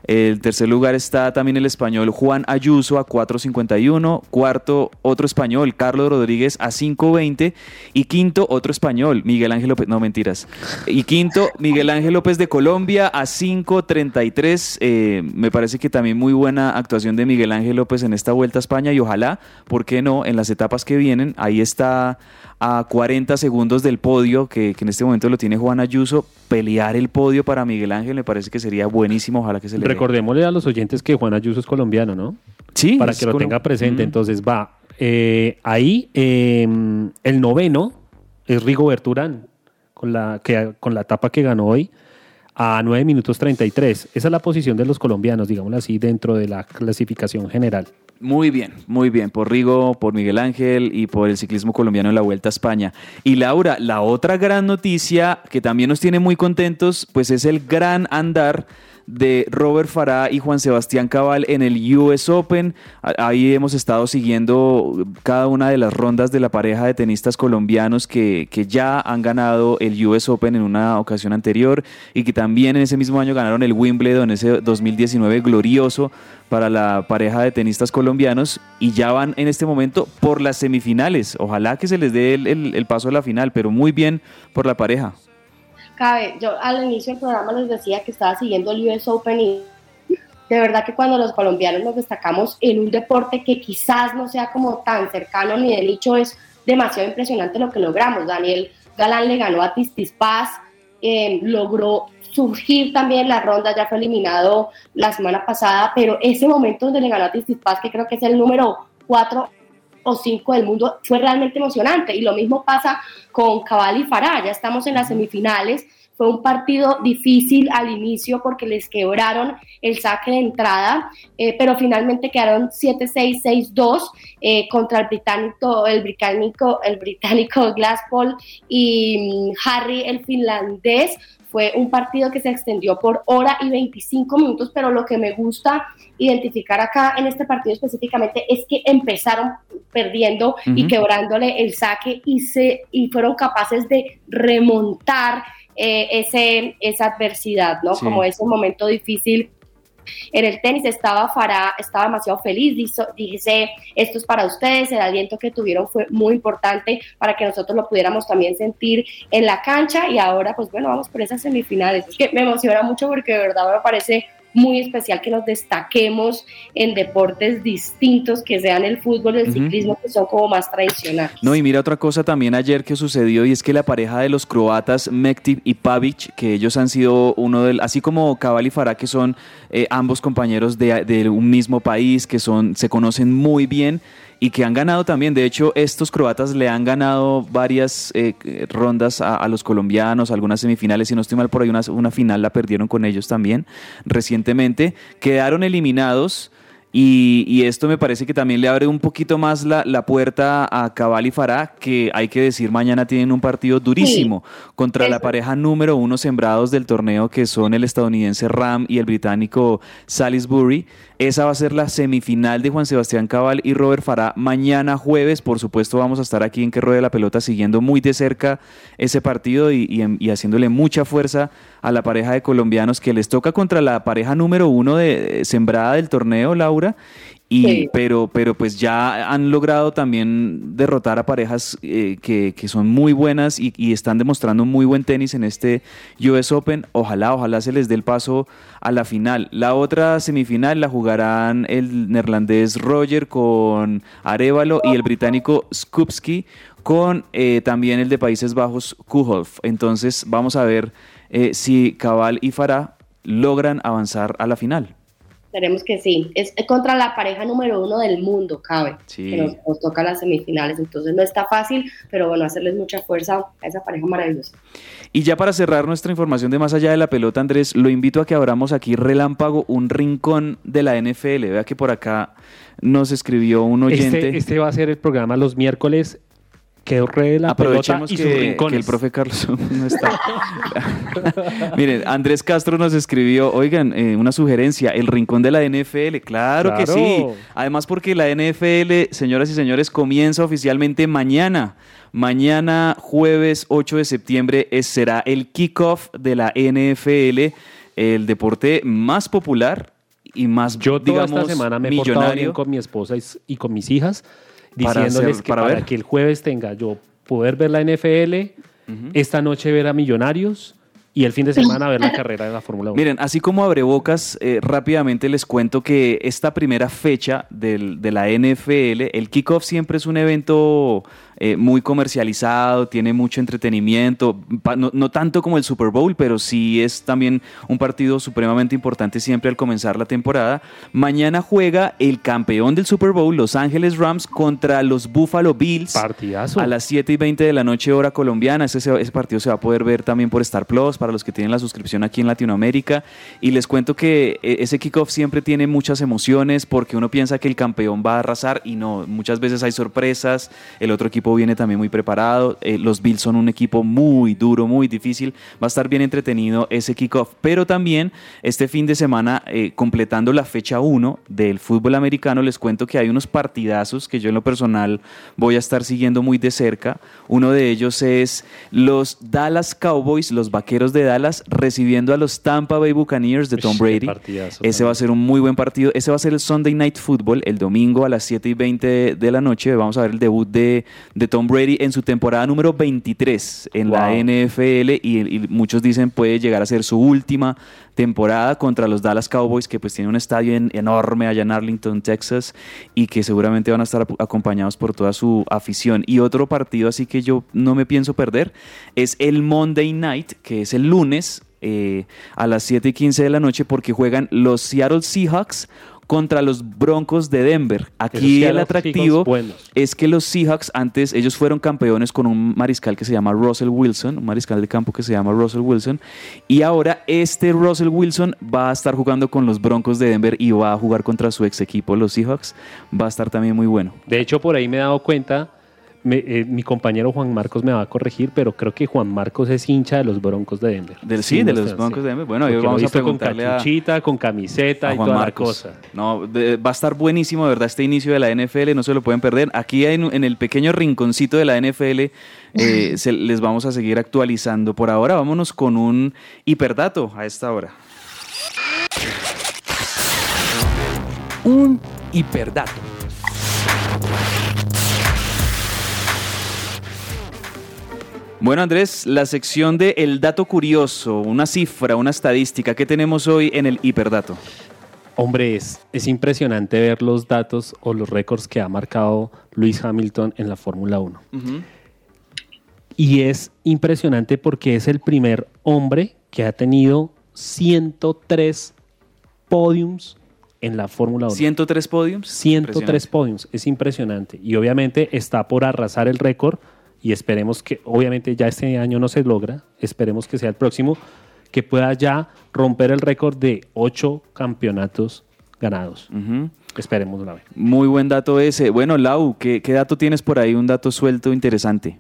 El tercer lugar está también el español Juan Ayuso a 4.51. Cuarto, otro español, Carlos Rodríguez a 5.20. Y quinto, otro español, Miguel Ángel López. No, mentiras. Y quinto, Miguel Ángel López de Colombia a 5.33. Eh, me parece que también muy buena actuación de Miguel Ángel López en esta vuelta a España. Y ojalá, ¿por qué no? En las etapas que vienen, ahí está a 40 segundos del podio, que, que en este momento lo tiene Juan Ayuso. Pelear el podio para Miguel Ángel me parece que sería buenísimo. Ojalá que se le dé. Recordémosle a los oyentes que Juan Ayuso es colombiano, ¿no? Sí. Para que lo tenga presente. Mm. Entonces va eh, ahí eh, el noveno es Rigo Berturán con la, que, con la etapa que ganó hoy a 9 minutos 33. Esa es la posición de los colombianos, digámoslo así, dentro de la clasificación general. Muy bien, muy bien. Por Rigo, por Miguel Ángel y por el ciclismo colombiano en la Vuelta a España. Y Laura, la otra gran noticia que también nos tiene muy contentos, pues es el gran andar de Robert Farah y Juan Sebastián Cabal en el US Open. Ahí hemos estado siguiendo cada una de las rondas de la pareja de tenistas colombianos que, que ya han ganado el US Open en una ocasión anterior y que también en ese mismo año ganaron el Wimbledon, ese 2019 glorioso para la pareja de tenistas colombianos y ya van en este momento por las semifinales. Ojalá que se les dé el- el paso a la final, pero muy bien por la pareja. Cabe, yo al inicio del programa les decía que estaba siguiendo el US Open y de verdad que cuando los colombianos nos destacamos en un deporte que quizás no sea como tan cercano ni de nicho, es demasiado impresionante lo que logramos. Daniel Galán le ganó a Tistispaz, eh, logró surgir también la ronda, ya fue eliminado la semana pasada, pero ese momento donde le ganó a Tistispaz, que creo que es el número 4 o 5 del mundo, fue realmente emocionante. Y lo mismo pasa con Cabal y Farah, ya estamos en las semifinales. Fue un partido difícil al inicio porque les quebraron el saque de entrada, eh, pero finalmente quedaron 7-6, 6-2 eh, contra el británico, el británico, el británico Glasspool y mm, Harry, el finlandés. Fue un partido que se extendió por hora y 25 minutos, pero lo que me gusta identificar acá en este partido específicamente es que empezaron perdiendo y quebrándole el saque y, se, y fueron capaces de remontar eh, ese, esa adversidad, ¿no? Sí. Como ese momento difícil en el tenis estaba Farah, estaba demasiado feliz, dice, esto es para ustedes, el aliento que tuvieron fue muy importante para que nosotros lo pudiéramos también sentir en la cancha y ahora pues bueno, vamos por esas semifinales. Es que me emociona mucho porque de verdad me parece muy especial que nos destaquemos en deportes distintos que sean el fútbol y el ciclismo que son como más tradicionales. No, y mira otra cosa también ayer que sucedió y es que la pareja de los croatas Mektiv y Pavic, que ellos han sido uno del, así como Cabal y Farah, que son eh, ambos compañeros de, de un mismo país, que son, se conocen muy bien y que han ganado también. De hecho, estos croatas le han ganado varias eh, rondas a, a los colombianos, algunas semifinales, si no estoy mal por ahí, una, una final la perdieron con ellos también recientemente. Quedaron eliminados. Y, y esto me parece que también le abre un poquito más la, la puerta a Cabal y Farah, que hay que decir, mañana tienen un partido durísimo contra la pareja número uno sembrados del torneo, que son el estadounidense Ram y el británico Salisbury. Esa va a ser la semifinal de Juan Sebastián Cabal y Robert Farah mañana jueves. Por supuesto, vamos a estar aquí en Que Ruede la Pelota siguiendo muy de cerca ese partido y, y haciéndole mucha fuerza a la pareja de colombianos que les toca contra la pareja número uno de, de sembrada del torneo, Laura. Y, pero, pero pues ya han logrado también derrotar a parejas eh, que, que son muy buenas y, están demostrando muy buen tenis en este US Open. Ojalá, ojalá se les dé el paso a la final. La otra semifinal la jugarán el neerlandés Roger con Arevalo y el británico Skupski con eh, también el de Países Bajos Kuholf. Entonces vamos a ver eh, si Cabal y Farah logran avanzar a la final. Esperemos que sí. Es contra la pareja número uno del mundo, cabe. Sí. Que nos, nos toca las semifinales. Entonces no está fácil, pero bueno, hacerles mucha fuerza a esa pareja maravillosa. Y ya para cerrar nuestra información de más allá de la pelota, Andrés, lo invito a que abramos aquí relámpago un rincón de la NFL. Vea que por acá nos escribió un oyente. Este, este va a ser el programa los miércoles Que la pelota y sus que, rincones. que el profe Carlos no está. Miren, Andrés Castro nos escribió, oigan, eh, una sugerencia, el rincón de la NFL. Claro, que sí. Además porque la NFL, señoras y señores, comienza oficialmente mañana. Mañana, jueves 8 de septiembre, es- será el kickoff de la NFL, el deporte más popular y más, Yo toda digamos, esta semana me he portado bien millonario. con mi esposa y con mis hijas, Para diciéndoles hacer- que para para, que el jueves tenga yo poder ver la NFL, esta noche ver a Millonarios y el fin de semana ver la carrera de la Fórmula 1. Miren, así como abrebocas, eh, rápidamente les cuento que esta primera fecha del- de la NFL, el kickoff siempre es un evento eh, muy comercializado, tiene mucho entretenimiento, no, no tanto como el Super Bowl, pero sí es también un partido supremamente importante siempre al comenzar la temporada. Mañana juega el campeón del Super Bowl, Los Ángeles Rams, contra los Buffalo Bills. Partidazo. A las 7 y 20 de la noche, hora colombiana. Ese, se- ese partido se va a poder ver también por Star Plus para los que tienen la suscripción aquí en Latinoamérica. Y les cuento que eh, ese kickoff siempre tiene muchas emociones porque uno piensa que el campeón va a arrasar y no. Muchas veces hay sorpresas. El otro equipo viene también muy preparado. eh, los Bills son un equipo muy duro, muy difícil. Va a estar bien entretenido ese kickoff. Pero también este fin de semana, eh, completando la fecha 1 del fútbol americano, les cuento que hay unos partidazos que yo en lo personal voy a estar siguiendo muy de cerca. Uno de ellos es los Dallas Cowboys, los Vaqueros de Dallas, recibiendo a los Tampa Bay Buccaneers de Tom Brady. partidazo Ese va a ser un muy buen partido. Ese va a ser el Sunday Night Football, el domingo a las 7 y 20 de, de la noche. Vamos a ver el debut de, de Tom Brady en su temporada número 23 en la. NFL y, y muchos dicen puede llegar a ser su última temporada contra los Dallas Cowboys, que pues tiene un estadio en- enorme allá en Arlington, Texas, y que seguramente van a estar acompañados por toda su afición. Y otro partido así que yo no me pienso perder es el Monday Night, que es el lunes eh, a las 7 y 15 de la noche, porque juegan los Seattle Seahawks contra los Broncos de Denver. Aquí el atractivo es que los Seahawks antes, ellos fueron campeones con un mariscal que se llama Russell Wilson, un mariscal de campo que se llama Russell Wilson, y ahora este Russell Wilson va a estar jugando con los Broncos de Denver y va a jugar contra su ex equipo, los Seahawks, va a estar también muy bueno. De hecho, por ahí me he dado cuenta, me- eh, mi compañero Juan Marcos me va a corregir, pero creo que Juan Marcos es hincha de los Broncos de Denver. Del, sí, de los Broncos de Denver. Bueno, lo vamos a visto con preguntarle a, cachuchita, con camiseta a y Juan toda Marcos. la cosa. No, de- va a estar buenísimo, de verdad, este inicio de la NFL, no se lo pueden perder. Aquí en, en el pequeño rinconcito de la NFL eh, se- les vamos a seguir actualizando. Por ahora, vámonos con un hiperdato a esta hora. Un hiperdato. Bueno, Andrés, la sección de El Dato Curioso, una cifra, una estadística, ¿qué tenemos hoy en el hiperdato? Hombre, es, es impresionante ver los datos o los récords que ha marcado Luis Hamilton en la Fórmula 1. Y es impresionante porque es el primer hombre que ha tenido 103 podiums en la Fórmula 1. 103 podiums. 103 Impresionante. podiums, es impresionante. Y obviamente está por arrasar el récord y esperemos que, obviamente ya este año no se logra, esperemos que sea el próximo, que pueda ya romper el récord de 8 campeonatos ganados. Esperemos una vez. Muy buen dato ese. Bueno, Lau, ¿qué, qué dato tienes por ahí? Un dato suelto interesante.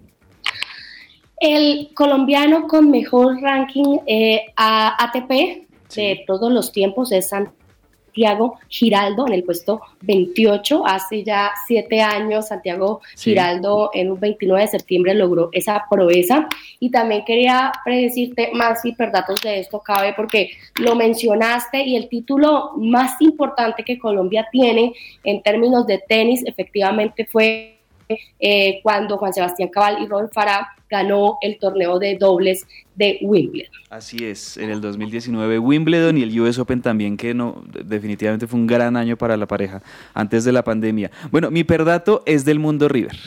El colombiano con mejor ranking eh, a ATP de todos los tiempos es Santiago Giraldo en el puesto 28. Hace ya siete años Santiago Sí. Giraldo en un 29 de septiembre logró esa proeza. Y también quería predecirte más hiperdatos de esto, cabe, porque lo mencionaste y el título más importante que Colombia tiene en términos de tenis efectivamente fue eh, cuando Juan Sebastián Cabal y Robert Farah ganó el torneo de dobles de Wimbledon. Así es, en el 2019 Wimbledon y el US Open también, que no, definitivamente fue un gran año para la pareja antes de la pandemia. Bueno, mi perdato es del mundo River.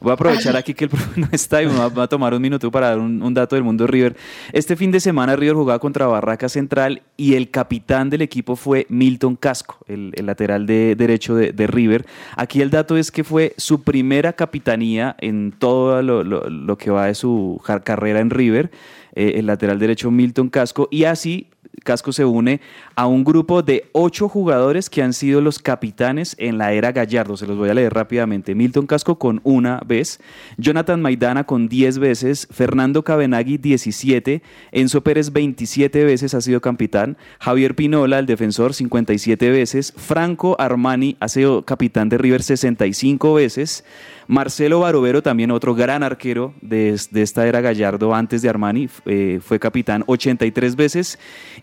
Voy a aprovechar aquí que el profe no está y me va, a tomar un minuto para dar un, dato del mundo River. Este fin de semana River jugaba contra Barraca Central y el capitán del equipo fue Milton Casco, el, lateral de derecho de, River. Aquí el dato es que fue su primera capitanía en todo lo, que va de su carrera en River, eh, el lateral derecho Milton Casco, y así Casco se une a un grupo de ocho jugadores que han sido los capitanes en la era Gallardo. Se los voy a leer rápidamente. Milton Casco con una vez, Jonathan Maidana con 10 veces, Fernando Cabenagui 17, Enzo Pérez 27 veces ha sido capitán, Javier Pinola, el defensor, 57 veces, Franco Armani ha sido capitán de River 65 veces, Marcelo Barovero, también otro gran arquero de, de esta era Gallardo antes de Armani, eh, fue capitán 83 veces.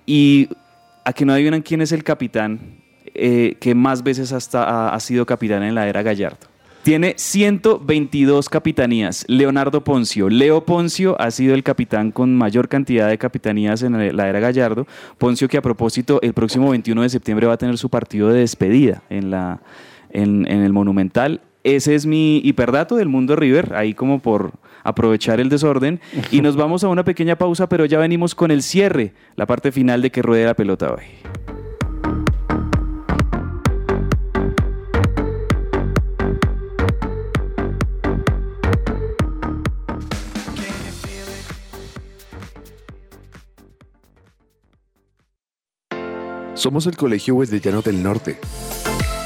Y a que no adivinan quién es el capitán eh, que más veces hasta ha, sido capitán en la era Gallardo. Tiene 122 capitanías. Leonardo Poncio. Leo Poncio ha sido el capitán con mayor cantidad de capitanías en la era Gallardo. Poncio que a propósito el próximo 21 de septiembre va a tener su partido de despedida en, la, en el Monumental. Ese es mi hiperdato del mundo River, ahí como por aprovechar el desorden. Y nos vamos a una pequeña pausa, pero ya venimos con el cierre, la parte final de que ruede la pelota hoy. Somos el Colegio Wesleyano del Norte.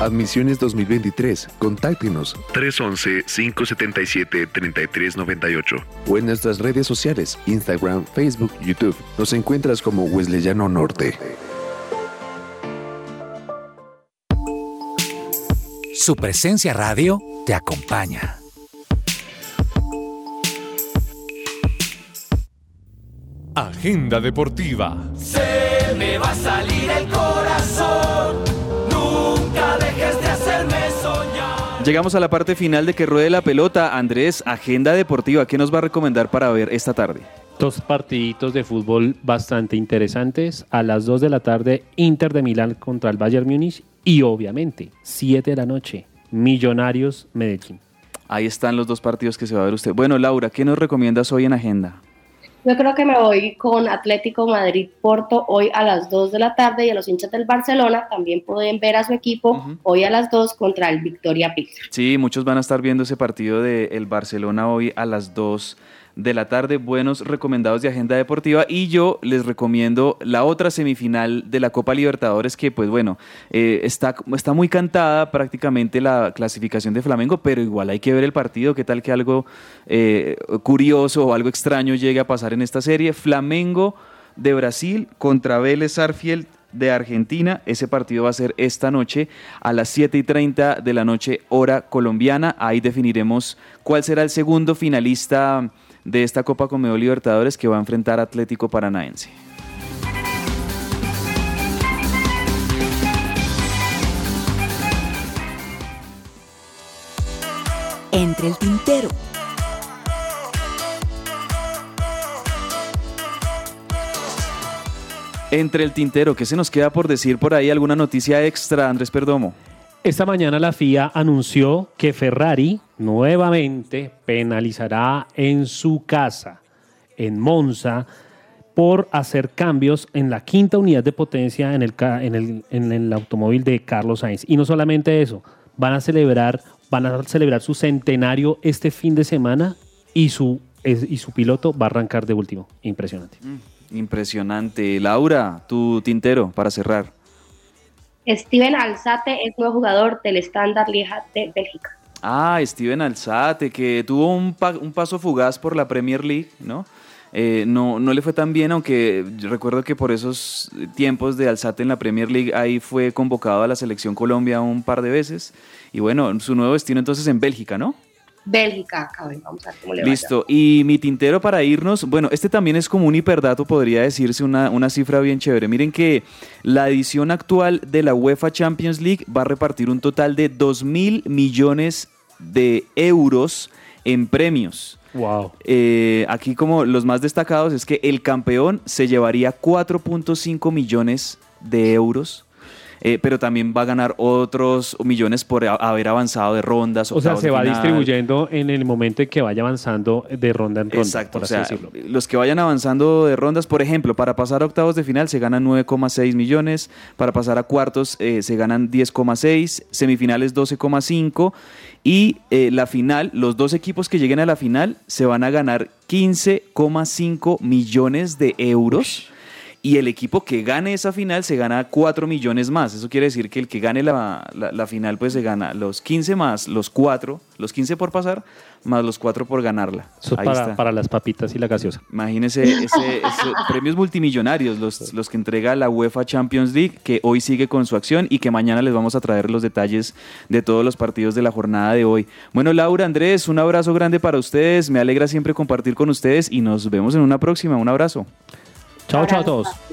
Admisiones 2023. Contáctenos 311-577-3398 o en nuestras redes sociales, Instagram, Facebook, YouTube. Nos encuentras como Wesleyano Norte. Su presencia radio te acompaña. Agenda deportiva. Se me va a salir el corazón. Llegamos a la parte final de que ruede la pelota. Andrés, agenda deportiva, ¿qué nos va a recomendar para ver esta tarde? Dos partiditos de fútbol bastante interesantes. A las 2 de la tarde, Inter de Milán contra el Bayern Múnich. Y obviamente, 7 de la noche, Millonarios Medellín. Ahí están los dos partidos que se va a ver usted. Bueno, Laura, ¿qué nos recomiendas hoy en agenda? Yo creo que me voy con Atlético Madrid Porto hoy a las 2 de la tarde y a los hinchas del Barcelona también pueden ver a su equipo hoy a las 2 contra el Victoria Pilsen. Sí, muchos van a estar viendo ese partido del Barcelona hoy a las 2 de la tarde. Buenos recomendados de agenda deportiva. Y yo les recomiendo la otra semifinal de la Copa Libertadores, que pues bueno, eh, está, está muy cantada prácticamente la clasificación de Flamengo, pero igual hay que ver el partido. ¿Qué tal que algo eh, curioso o algo extraño llegue a pasar en esta serie? Flamengo de Brasil contra Vélez Sarfield de Argentina. Ese partido va a ser esta noche a las 7 y 30 de la noche, hora colombiana. Ahí definiremos cuál será el segundo finalista de esta Copa Comedor Libertadores que va a enfrentar Atlético Paranaense. Entre el tintero. Entre el tintero, ¿qué se nos queda por decir por ahí? ¿Alguna noticia extra, Andrés Perdomo? Esta mañana la FIA anunció que Ferrari nuevamente penalizará en su casa, en Monza, por hacer cambios en la quinta unidad de potencia en el, automóvil de Carlos Sainz. Y no solamente eso, van a celebrar, van a celebrar su centenario este fin de semana y su, es- y su piloto va a arrancar de último. Impresionante. Impresionante. Laura, tu tintero para cerrar. Steven Alzate es nuevo jugador del Standard Lieja de Bélgica. Ah, Steven Alzate, que tuvo un, pa- un paso fugaz por la Premier League, ¿no? Eh, no, no le fue tan bien, aunque recuerdo que por esos tiempos de Alzate en la Premier League, ahí fue convocado a la selección Colombia un par de veces. Y bueno, su nuevo destino entonces en Bélgica, ¿no? Bélgica, cabrón, vamos a ver cómo le va. Listo. Y mi tintero para irnos, bueno, este también es como un hiperdato, podría decirse una, una cifra bien chévere. Miren que la edición actual de la UEFA Champions League va a repartir un total de 2 mil millones de euros en premios. Wow. Eh, aquí como los más destacados es que el campeón se llevaría 4.5 millones de euros. Eh, pero también va a ganar otros millones por a- haber avanzado de rondas. O sea, se va final. distribuyendo en el momento en que vaya avanzando de ronda en ronda, Exacto, por o así sea, decirlo. los que vayan avanzando de rondas, por ejemplo, para pasar a octavos de final se ganan 9,6 millones, para pasar a cuartos eh, se ganan 10,6, semifinales 12,5 y eh, la final, los dos equipos que lleguen a la final se van a ganar 15,5 millones de euros. Y el equipo que gane esa final se gana 4 millones más. Eso quiere decir que el que gane la, la- la final pues se gana los 15 más los 4, los 15 por pasar, más los 4 por ganarla. Eso Ahí para, está. para las papitas y la gaseosa. Imagínense ese, ese- premios multimillonarios, los, los que entrega la UEFA Champions League, que hoy sigue con su acción y que mañana les vamos a traer los detalles de todos los partidos de la jornada de hoy. Bueno, Laura, Andrés, un abrazo grande para ustedes. Me alegra siempre compartir con ustedes y nos vemos en una próxima. Un abrazo. Chao, chao a todos.